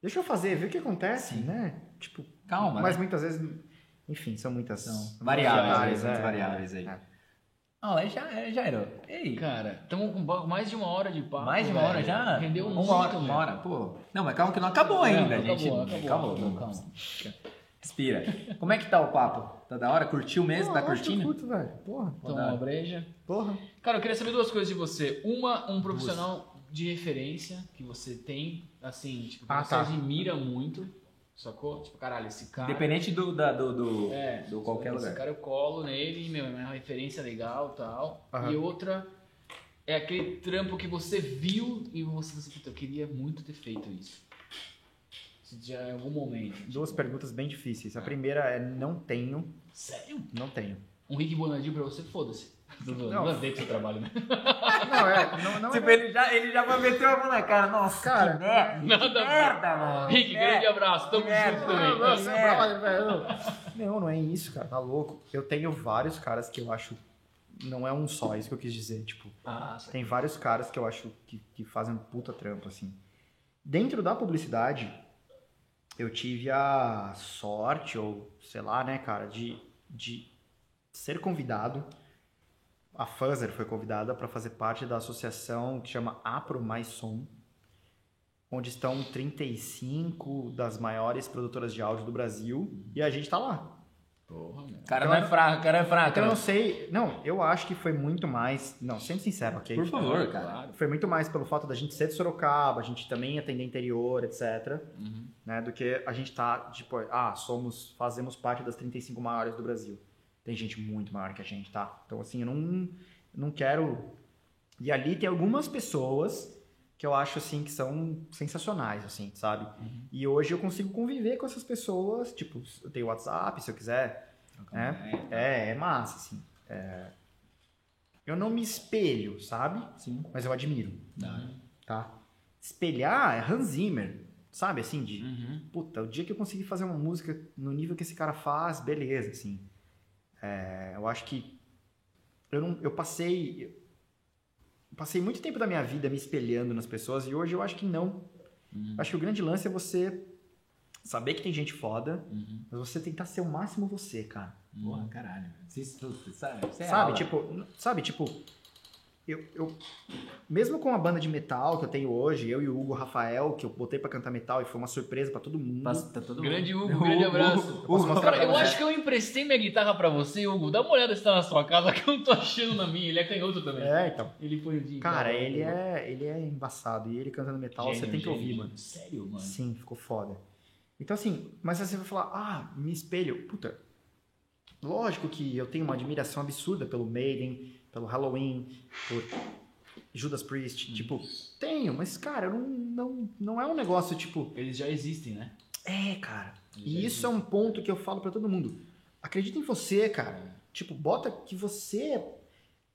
Deixa eu fazer, ver o que acontece, Sim. né? Tipo, Calma, mas né? muitas vezes. Enfim, são muitas. São variáveis, é, muitas variáveis aí. é. Ah, é já, é, já era. Ei, Cara, estamos com mais de uma hora de papo. mais de uma hora velho. já? Rendeu uma muito, hora, velho. uma hora, pô. Não, mas calma que não acabou Não, ainda, acabou, gente. acabou, calma, acabou, calma. calma. Respira. Como é que tá o papo? Tá da hora? Curtiu mesmo? Pô, tá que eu curtindo? curto, velho. Porra, Toma uma breja. porra. Cara, eu queria saber duas coisas de você. Uma, um profissional de referência que você tem, assim, tipo, que Ah, você tá. admira muito, sacou? Tipo, caralho, esse cara... Independente do, da, do, do, É, do qualquer esse lugar. cara eu colo nele, meu, é uma referência legal e tal. E outra é aquele trampo que você viu e você, você puta, eu queria muito ter feito isso. Se já em algum momento. Duas perguntas bem difíceis. A primeira é não tenho. Sério? Não tenho. Um Rick Bonadinho pra você, foda-se. Não, Não. não odeio seu trabalho, né? Não, é. Não, não Tipo, é ele já, ele já meteu a mão na cara. Nossa, Cara, que merda. nada que merda, mano. Rick, É. grande abraço. Tamo Merda. junto também. É. brother, velho. Não, não é isso, cara. Tá louco. Eu tenho vários caras que eu acho. Não é um só, isso que eu quis dizer. Tipo, Ah, tem vários caras que eu acho que, que fazem puta trampo, assim. Dentro da publicidade, eu tive a sorte, ou sei lá, né, cara, de, de ser convidado. A Fuzzer foi convidada para fazer parte da associação que chama Apro Mais Som, onde estão 35 das maiores produtoras de áudio do Brasil, e a gente tá lá. Porra, meu. Cara não é fraco, o cara é fraco. Então eu né? não sei, não, eu acho que foi muito mais, não, sendo sincero, ok? Por favor, cara. Claro. Foi muito mais pelo fato da gente ser de Sorocaba, a gente também atender interior, etc, Uhum. né, do que a gente tá, tipo, ah, somos, fazemos parte das 35 maiores do Brasil. Tem gente muito maior que a gente, tá? Então, assim, eu não, não quero... E ali tem algumas pessoas que eu acho, assim, que são sensacionais, assim, sabe? E hoje eu consigo conviver com essas pessoas, tipo, eu tenho WhatsApp, se eu quiser, né? É, é massa, assim. É, Eu não me espelho, sabe? Sim. Mas eu admiro, Dá. tá? Espelhar é Hans Zimmer, sabe? Assim, de... Uhum. Puta, o dia que eu conseguir fazer uma música no nível que esse cara faz, beleza, assim. É, eu acho que eu, não, eu passei eu passei muito tempo da minha vida me espelhando nas pessoas e hoje eu acho que não. Uhum. Acho que o grande lance é você saber que tem gente foda, Uhum. mas você tentar ser o máximo você, cara. Porra, caralho. Você, você sabe, você é sabe, aula. tipo, sabe, tipo, eu, eu mesmo com a banda de metal que eu tenho hoje, eu e o Hugo Rafael, que eu botei pra cantar metal e foi uma surpresa pra todo mundo. Passa- tá todo Grande mundo. Hugo, grande abraço. Mostrar Cara, eu acho que eu emprestei minha guitarra pra você, Hugo. Dá uma olhada se tá na sua casa, que eu não tô achando na minha. Ele é canhoto também. É, então. Ele põe o dia. Cara, ele é, ele é embaçado. E ele cantando metal, você tem que ouvir, mano. Sério, mano? Sim, ficou foda. Então, assim, mas você vai falar, ah, me espelho. Puta, lógico que eu tenho uma admiração absurda pelo Maiden, pelo Halloween, por Judas Priest. Tipo, tenho, mas, cara, não, não, não é um negócio tipo. Eles já existem, né? É, cara. Eles E isso é um ponto que eu falo pra todo mundo. Acredita em você, cara. Tipo, bota que você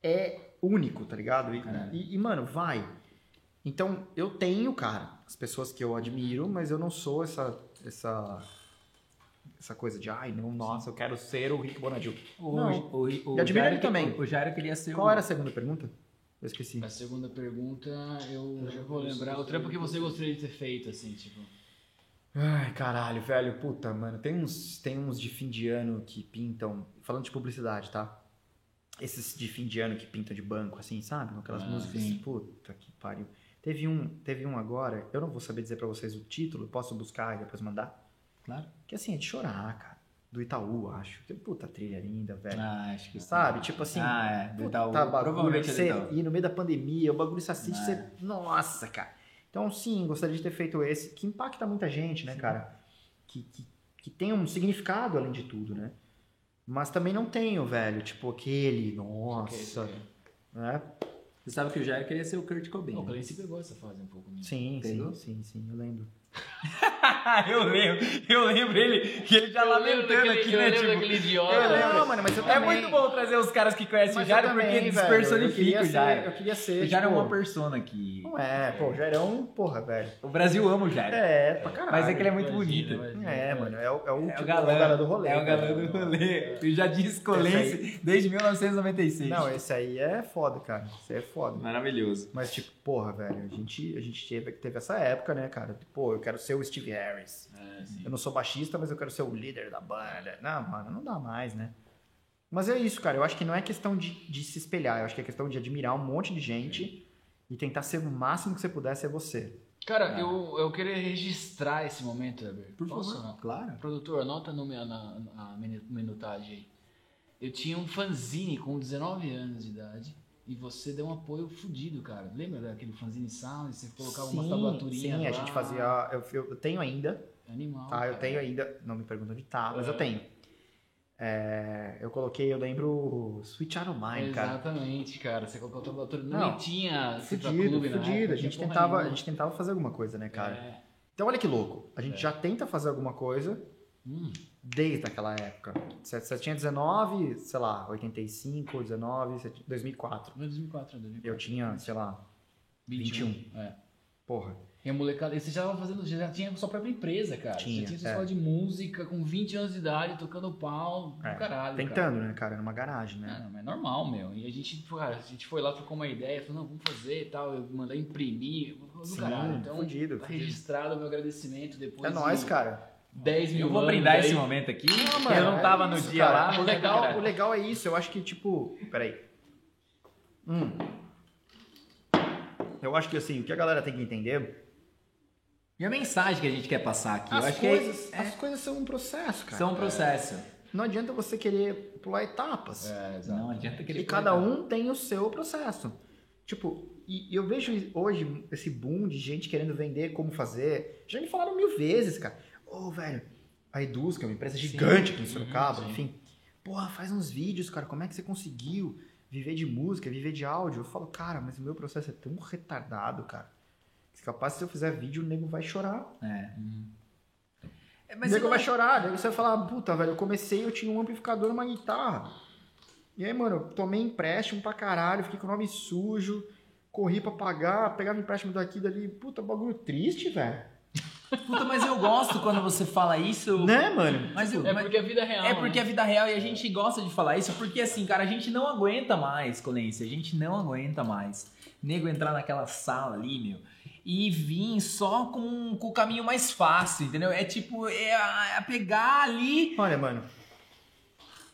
é único, tá ligado? E, e- e, mano, vai. Então, eu tenho, cara, as pessoas que eu admiro, mas eu não sou essa essa essa coisa de, ai, não, nossa, eu quero ser o Rick Bonadil. O, Não. o, o, E ele que- também. O Jairo queria ser Qual o... era a segunda pergunta? Eu esqueci. A segunda pergunta, eu já vou lembrar. O trampo que você gostaria de ter feito, assim, tipo. Ai, caralho, velho, puta, mano. Tem uns, tem uns de fim de ano que pintam. Falando de publicidade, tá? Esses de fim de ano que pintam de banco, assim, sabe? Aquelas Ah, músicas. sim. Puta que pariu. Teve um, teve um agora, eu não vou saber dizer pra vocês o título, posso buscar e depois mandar? Claro. Que assim, é de chorar, cara. Do Itaú, acho. Que puta trilha linda, velho. Ah, acho que Sabe? Tipo assim. Ah, é. Do puta Itaú. bagulho, Provavelmente é do você Itaú. ir no meio da pandemia, o bagulho se assiste, Ah, você. Nossa, cara. Então, sim, gostaria de ter feito esse, que impacta muita gente, né, cara? Que, que, que tem um significado além de tudo, né? Mas também não tenho, velho, tipo aquele, nossa, né? Você sabe que o Jairo queria ser o Kurt Cobain. O? Clancy pegou essa fase um pouco. Né? Sim, Pegou? sim, sim, sim, eu lembro. eu lembro, eu lembro ele, que ele já Eu lamentando aqui, né? Tipo, daquele idiota. Eu lembro, né? mano, mas eu é também. muito bom trazer os caras que conhecem o Mas Jairo porque despersonifica queria o Jairo. Eu queria ser, O Jairo é tipo, uma persona que... Não é, pô, o Jairão, porra, velho. O Brasil ama o Jairo. É, pra caralho. Mas é que ele é muito Imagina, bonito. imagina. É, mano, é o, é o, É tipo, o galã, do rolê. É o galã do rolê. Eu já disse colense desde 1996. Não, esse aí é foda, cara. Esse aí é foda. Maravilhoso. Mas, tipo, porra, velho, a gente, a gente teve, teve essa época, né, cara? Pô, eu quero ser o Steve Harris. É, sim. Eu não sou baixista, mas eu quero ser o líder da banda. Não, mano, não dá mais, né? Mas é isso, cara. Eu acho que não é questão de, de se espelhar. Eu acho que é questão de admirar um monte de gente e tentar ser o máximo que você puder ser você. Cara, eu, eu queria registrar esse momento, Weber. Por Posso favor. não? Claro. Produtor, anota no, na, na minu- minutagem aí. Eu tinha um fanzine com 19 anos de idade e você deu um apoio fudido, cara. Lembra daquele fanzine sound? Você colocava umas tablaturinhas sim, lá. a gente fazia... Eu, eu- eu tenho ainda, Animal, tá? Eu cara. tenho ainda... Não me pergunta onde tá, mas eu É. tenho. É, eu coloquei, eu lembro, Switch Out of Mine, cara. Exatamente, cara. Você colocou a tablatura. Não, Não, tinha Fudido, Clube fudido. A gente, tentava, a gente tentava fazer alguma coisa, né, cara? É. Então olha que louco. A gente já tenta fazer alguma coisa, Hum, desde aquela época. Você, você tinha 19, sei lá, 85, 19, você tinha- 2004. 2004, 2004. Eu tinha, sei lá, 21. É. porra. E a molecada, e você já tava fazendo, já tinha sua própria empresa, cara. Tinha, você tinha sua é. escola de música com 20 anos de idade, tocando pau É, caralho. Cara. Tentando, né, cara? Numa garagem, Ah, né? não, mas é normal, meu. E a gente, cara, a gente foi lá, trocou uma ideia, falou, não, vamos fazer e tal, eu mandei imprimir, do Sim, caralho. Então, fudido, tá fudido. registrado o meu agradecimento depois É nóis, de cara. 10 mil Eu vou anos brindar aí. esse momento aqui. Não, eu mano, não é tava no isso, dia cara. lá. O legal, o legal é isso. Eu acho que, tipo. Peraí. Hum. Eu acho que, assim, o que a galera tem que entender. E a mensagem que a gente quer passar aqui? eu As acho coisas, que é, as coisas são um processo, cara. são um processo. Não adianta você querer pular etapas. É, exato. Não adianta querer E cada um tem o seu processo. Tipo, e eu vejo hoje esse boom de gente querendo vender como fazer. Já me falaram mil vezes, cara. Ô, velho, a Eduz, que é uma empresa gigante aqui em Sorocaba, enfim. Porra, faz uns vídeos, cara. Como é que você conseguiu viver de música, viver de áudio? Eu falo, cara, mas o meu processo é tão retardado, cara. Que capaz se eu fizer vídeo, o nego vai chorar. É. É, o Mas nego eu vai chorar. Daí você vai falar, puta, velho, eu comecei, eu tinha um amplificador e uma guitarra. E aí, mano, eu tomei empréstimo pra caralho, fiquei com o nome sujo, corri pra pagar, pegava empréstimo daqui dali. Puta, bagulho triste, velho. Puta, mas eu gosto quando você fala isso. Né, mano? Mas eu, É porque a vida é real. É porque né? é vida real e a gente gosta de falar isso, porque assim, cara, a gente não aguenta mais, Colência, a gente não aguenta mais. Nego entrar naquela sala ali, meu, e vir só com, com o caminho mais fácil, entendeu? É tipo, é a, a pegar ali, Olha, mano.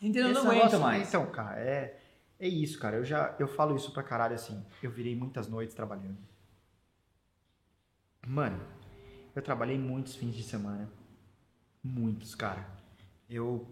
entendeu? Eu não aguento mais. Então, cara, é, é isso, cara. Eu já eu falo isso pra caralho assim. Eu virei muitas noites trabalhando. Mano, eu trabalhei muitos fins de semana. Muitos, cara. Eu.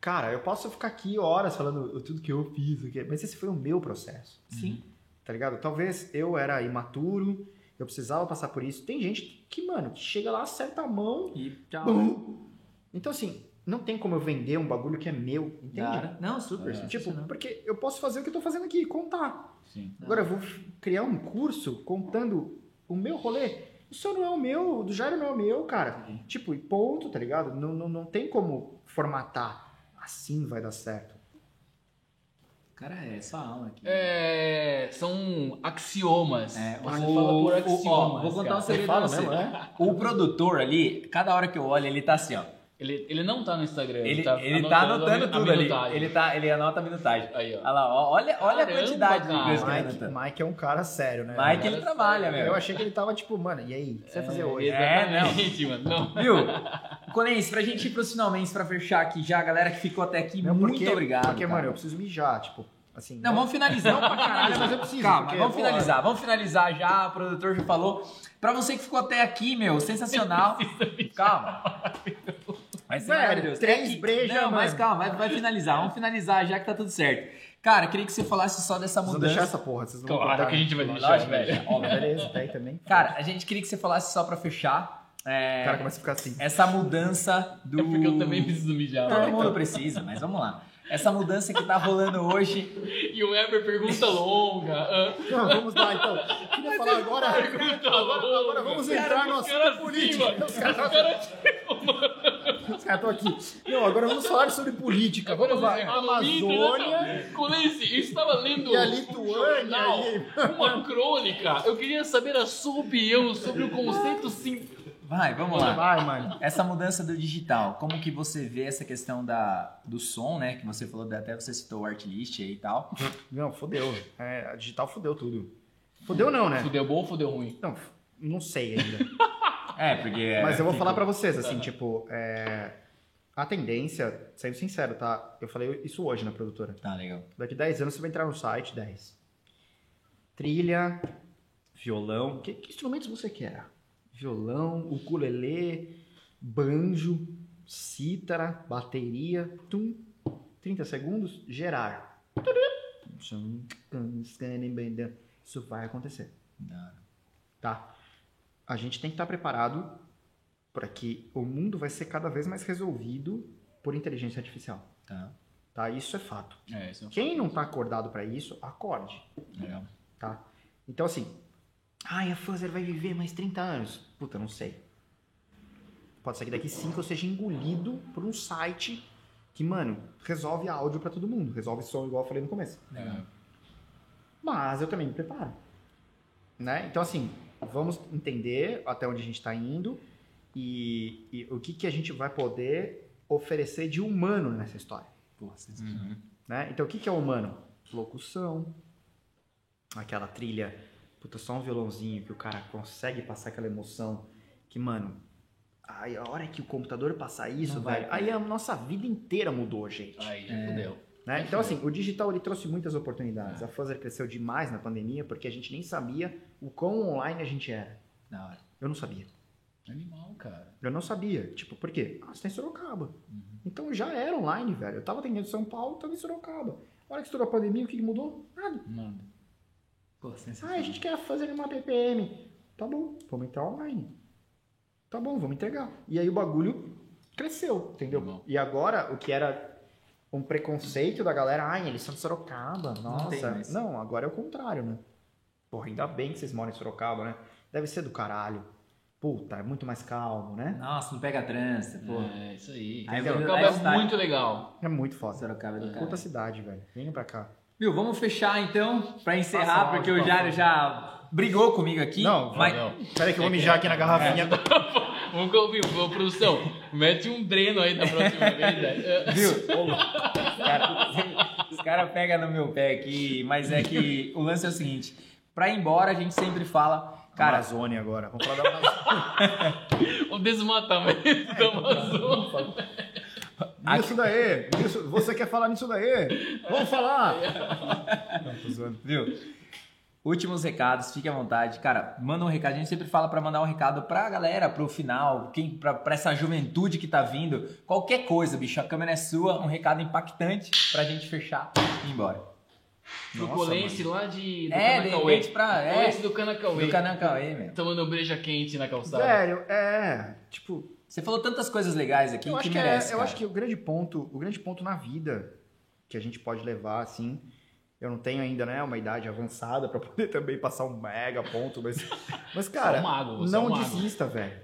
Cara, eu posso ficar aqui horas falando tudo que eu fiz, mas esse foi o meu processo. Sim. Tá ligado? Talvez eu era imaturo, eu precisava passar por isso. Tem gente que, mano, que chega lá, acerta a mão. E tchau. bum. Então, assim, não tem como eu vender um bagulho que é meu, entende? Cara, Não, super. É. Tipo, sensacional. porque eu posso fazer o que eu tô fazendo aqui, contar. Sim. Agora eu vou criar um curso contando o meu rolê. Isso não é o meu, o do Jairo não é o meu, cara. Tipo, e ponto, tá ligado? Não, não, não tem como formatar. Assim vai dar certo. Cara, é essa aula aqui. É, são axiomas. É, Você o- fala por o- axiomas. ó, vou contar cara. um segredo pra você. né? O produtor ali, cada hora que eu olho, ele tá assim, ó. Ele, ele não tá no Instagram. Ele, tá ele tá anotando a tudo ali. minutagem. Ele, tá, ele anota a minutagem. Aí, ó. Olha lá, ó, olha, olha a Caramba, quantidade de cara. coisa que ele Mike, anota. Mike é um cara sério, né? Mike, ele trabalha, sério. meu. Eu achei que ele tava tipo, mano, e aí? O que você vai fazer hoje? É, não. Mano. Não. Viu? Colens, pra gente ir pros finalmente, pra fechar aqui já, a galera que ficou até aqui, Não, muito porque, obrigado. Porque, cara. mano, eu preciso mijar, tipo, assim. Não, vamos finalizar. Não pra caralho, mas eu preciso. Calma, porque, vamos pô, finalizar, vamos finalizar já, o produtor já falou. Pra você que ficou até aqui, meu, sensacional. Calma. Mas, Velho, três aqui- breja, Não, mas mano. calma, vai, vai finalizar. Vamos finalizar já que tá tudo certo. Cara, queria que você falasse só dessa Vocês vão mudança. deixar essa porra, vocês vão Claro que a gente vai deixar, Lógico, velho. Óbvio. Beleza, tá aí também. Cara, a gente queria que você falasse só pra fechar. é, o cara começa a ficar assim. essa mudança do. É porque eu também preciso mijar. Todo mundo precisa, mas vamos lá. Essa mudança que tá rolando hoje. E o Weber pergunta longa. Não, vamos lá então. Queria falar agora. Pergunta Agora, longa. agora vamos entrar no assunto político. assim. Os caras estão aqui. Não, agora vamos falar sobre política. Agora Vamos lá. vamos Amazônia. Colence, eu estava lendo E a um Lituânia jornal, uma crônica. Eu queria saber a sua opinião sobre o conceito sim. Vai, vamos lá. Vai, mano. Essa mudança do digital, como que você vê essa questão da, do som, né? Que você falou, até você citou o artlist aí e tal. Não, fodeu. É, a digital fodeu tudo. Fodeu não, né? Fudeu bom ou fudeu ruim? Não, não sei ainda. É, porque... Mas eu vou fica- falar pra vocês, assim, tipo, é, a tendência, sendo sincero, tá? Eu falei isso hoje na produtora. Tá, legal. Daqui 10 anos você vai entrar no site, 10. Trilha, violão. Que, que instrumentos você quer? Violão, ukulele, banjo, cítara, bateria. Tum, 30 segundos, gerar. Isso vai acontecer, tá? A gente tem que estar preparado para que o mundo vai ser cada vez mais resolvido por inteligência artificial, Tá, tá? Isso é fato. É, isso Quem não tá acordado para isso, acorde, legal. tá? Então assim, ai, a Fuzzer vai viver mais 30 anos. Puta, não sei. Pode ser que daqui cinco eu seja engolido por um site que, mano, resolve áudio pra todo mundo, resolve som igual eu falei no começo. É. Mas eu também me preparo. Né? Então, assim, vamos entender até onde a gente está indo e, e o que, que a gente vai poder oferecer de humano nessa história. Sensacional. Né? Então, o que, que é humano? Locução, aquela trilha, puta, só um violãozinho que o cara consegue passar aquela emoção que, mano, aí a hora que o computador passar isso, vai, velho, aí a nossa vida inteira mudou, gente. Aí, já É. fudeu. Né? Então, assim, o digital ele trouxe muitas oportunidades. A Fuzzer cresceu demais na pandemia porque a gente nem sabia o quão online a gente era. Da hora. Eu não sabia. Animal, cara. Eu não sabia. Tipo, por quê? Ah, você tá em Sorocaba. Então já era online, velho. Eu tava atendendo em São Paulo, tava em Sorocaba. A hora que estourou a pandemia, o que que mudou? Nada. Mano. Pô, Ah, a gente quer fazer uma PPM. Tá bom, vamos entrar online. Tá bom, vamos entregar. E aí o bagulho cresceu, entendeu? Normal. E agora, o que era um preconceito da galera, ai, eles são de Sorocaba, nossa. mais. Não, agora é o contrário, né? Porra, ainda bem que vocês moram em Sorocaba, né? Deve ser do caralho. Puta, é muito mais calmo, né? Nossa, não pega trânsito, pô. É, isso aí. Aí Sorocaba é lifestyle. muito legal. É muito foda. Sorocaba é do Puta cara. cidade, velho. Venham pra cá. Viu, vamos fechar então, pra encerrar, Passa porque o Jário já brigou comigo aqui. Não, mas... não. Peraí que eu vou mijar aqui na garrafinha. Vamos ouvir, ô, produção. Mete um dreno aí da próxima vez, velho. Viu? Os caras cara pegam no meu pé aqui, mas é que o lance é o seguinte: pra ir embora, a gente sempre fala, cara, Amazônia agora. Vamos falar da Amazônia. O desmatamento da Amazônia. Isso daí. Isso, você quer falar nisso daí? Vamos falar. Não, tô zoando. viu? Últimos recados, fique à vontade. Cara, manda um recado. A gente sempre fala pra mandar um recado pra galera, pro final, quem, pra, pra essa juventude que tá vindo. Qualquer coisa, bicho, a câmera é sua. Um recado impactante pra gente fechar e ir embora. Colense lá de. Do É, de repente pra. É, do Canacauê. do Canacauê, meu. Tomando breja quente na calçada. Velho, é. Tipo, Você falou tantas coisas legais aqui eu, que acho que, é, merece. eu cara. acho que o grande ponto, o grande ponto na vida que a gente pode levar, assim. Eu não tenho ainda, né, uma idade avançada pra poder também passar um mega ponto, mas. Mas, cara, Só um mago, você é não um mago. desista, velho.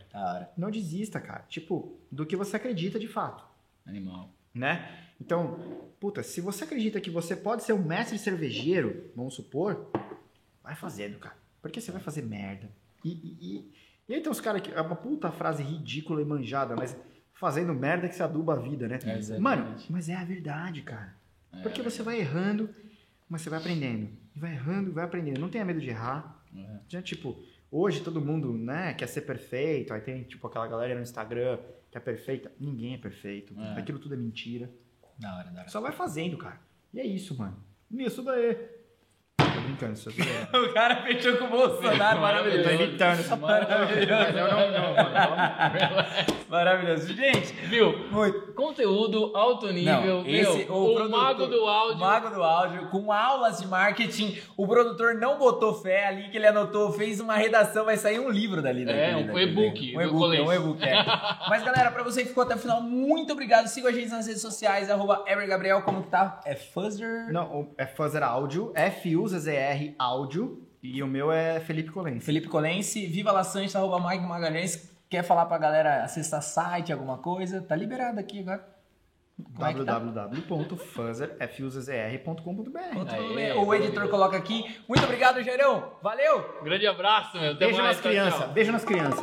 Não desista, cara. Tipo, do que você acredita de fato. Animal. né? Então, puta, se você acredita que você pode ser um mestre cervejeiro, vamos supor, vai fazendo, cara. Porque você vai fazer merda. E, e, e, aí tem uns caras que. É uma puta frase ridícula e manjada, mas fazendo merda que se aduba a vida, né? É. Mano, mas é a verdade, cara. É, Porque você vai errando, mas você vai aprendendo. E vai errando e vai aprendendo. Não tenha medo de errar. É. Já, tipo, hoje todo mundo, né, quer ser perfeito. Aí tem, tipo, aquela galera no Instagram que é perfeita. Ninguém é perfeito. É. Aquilo tudo é mentira. Da hora, da hora. Só vai fazendo, cara. E é isso, mano. Isso daí. Tô brincando, isso aqui é... O cara fechou com o Bolsonaro, Eu maravilhoso. tô imitando essa Maravilhoso. Mas eu não, não, mano. Maravilhoso. Gente, Viu? muito. Conteúdo alto nível. Não, meu, esse, o, produtor- mago do áudio. O mago do áudio, com aulas de marketing. O produtor não botou fé ali que ele anotou, fez uma redação, vai sair um livro dali. É, daquele- um e-book Um e-book, um e-book, é. Mas galera, pra você que ficou até o final, muito obrigado. Siga a gente nas redes sociais, arroba Gabriel, como que tá? É Fuzzer? Não, o- é Fazer Áudio, F-U-Z-Z-R Áudio. E o meu é Felipe Colense. Felipe Colense, Viva La Sante, arroba Mike Magalhães. Quer falar pra galera acessar site, alguma coisa? Tá liberado aqui agora. É tá? www.fuzzer.com.br Aê, o editor coloca aqui. Muito obrigado, Jairão. Valeu! Grande abraço, meu. Até Beijo mais, nas crianças. Beijo nas crianças.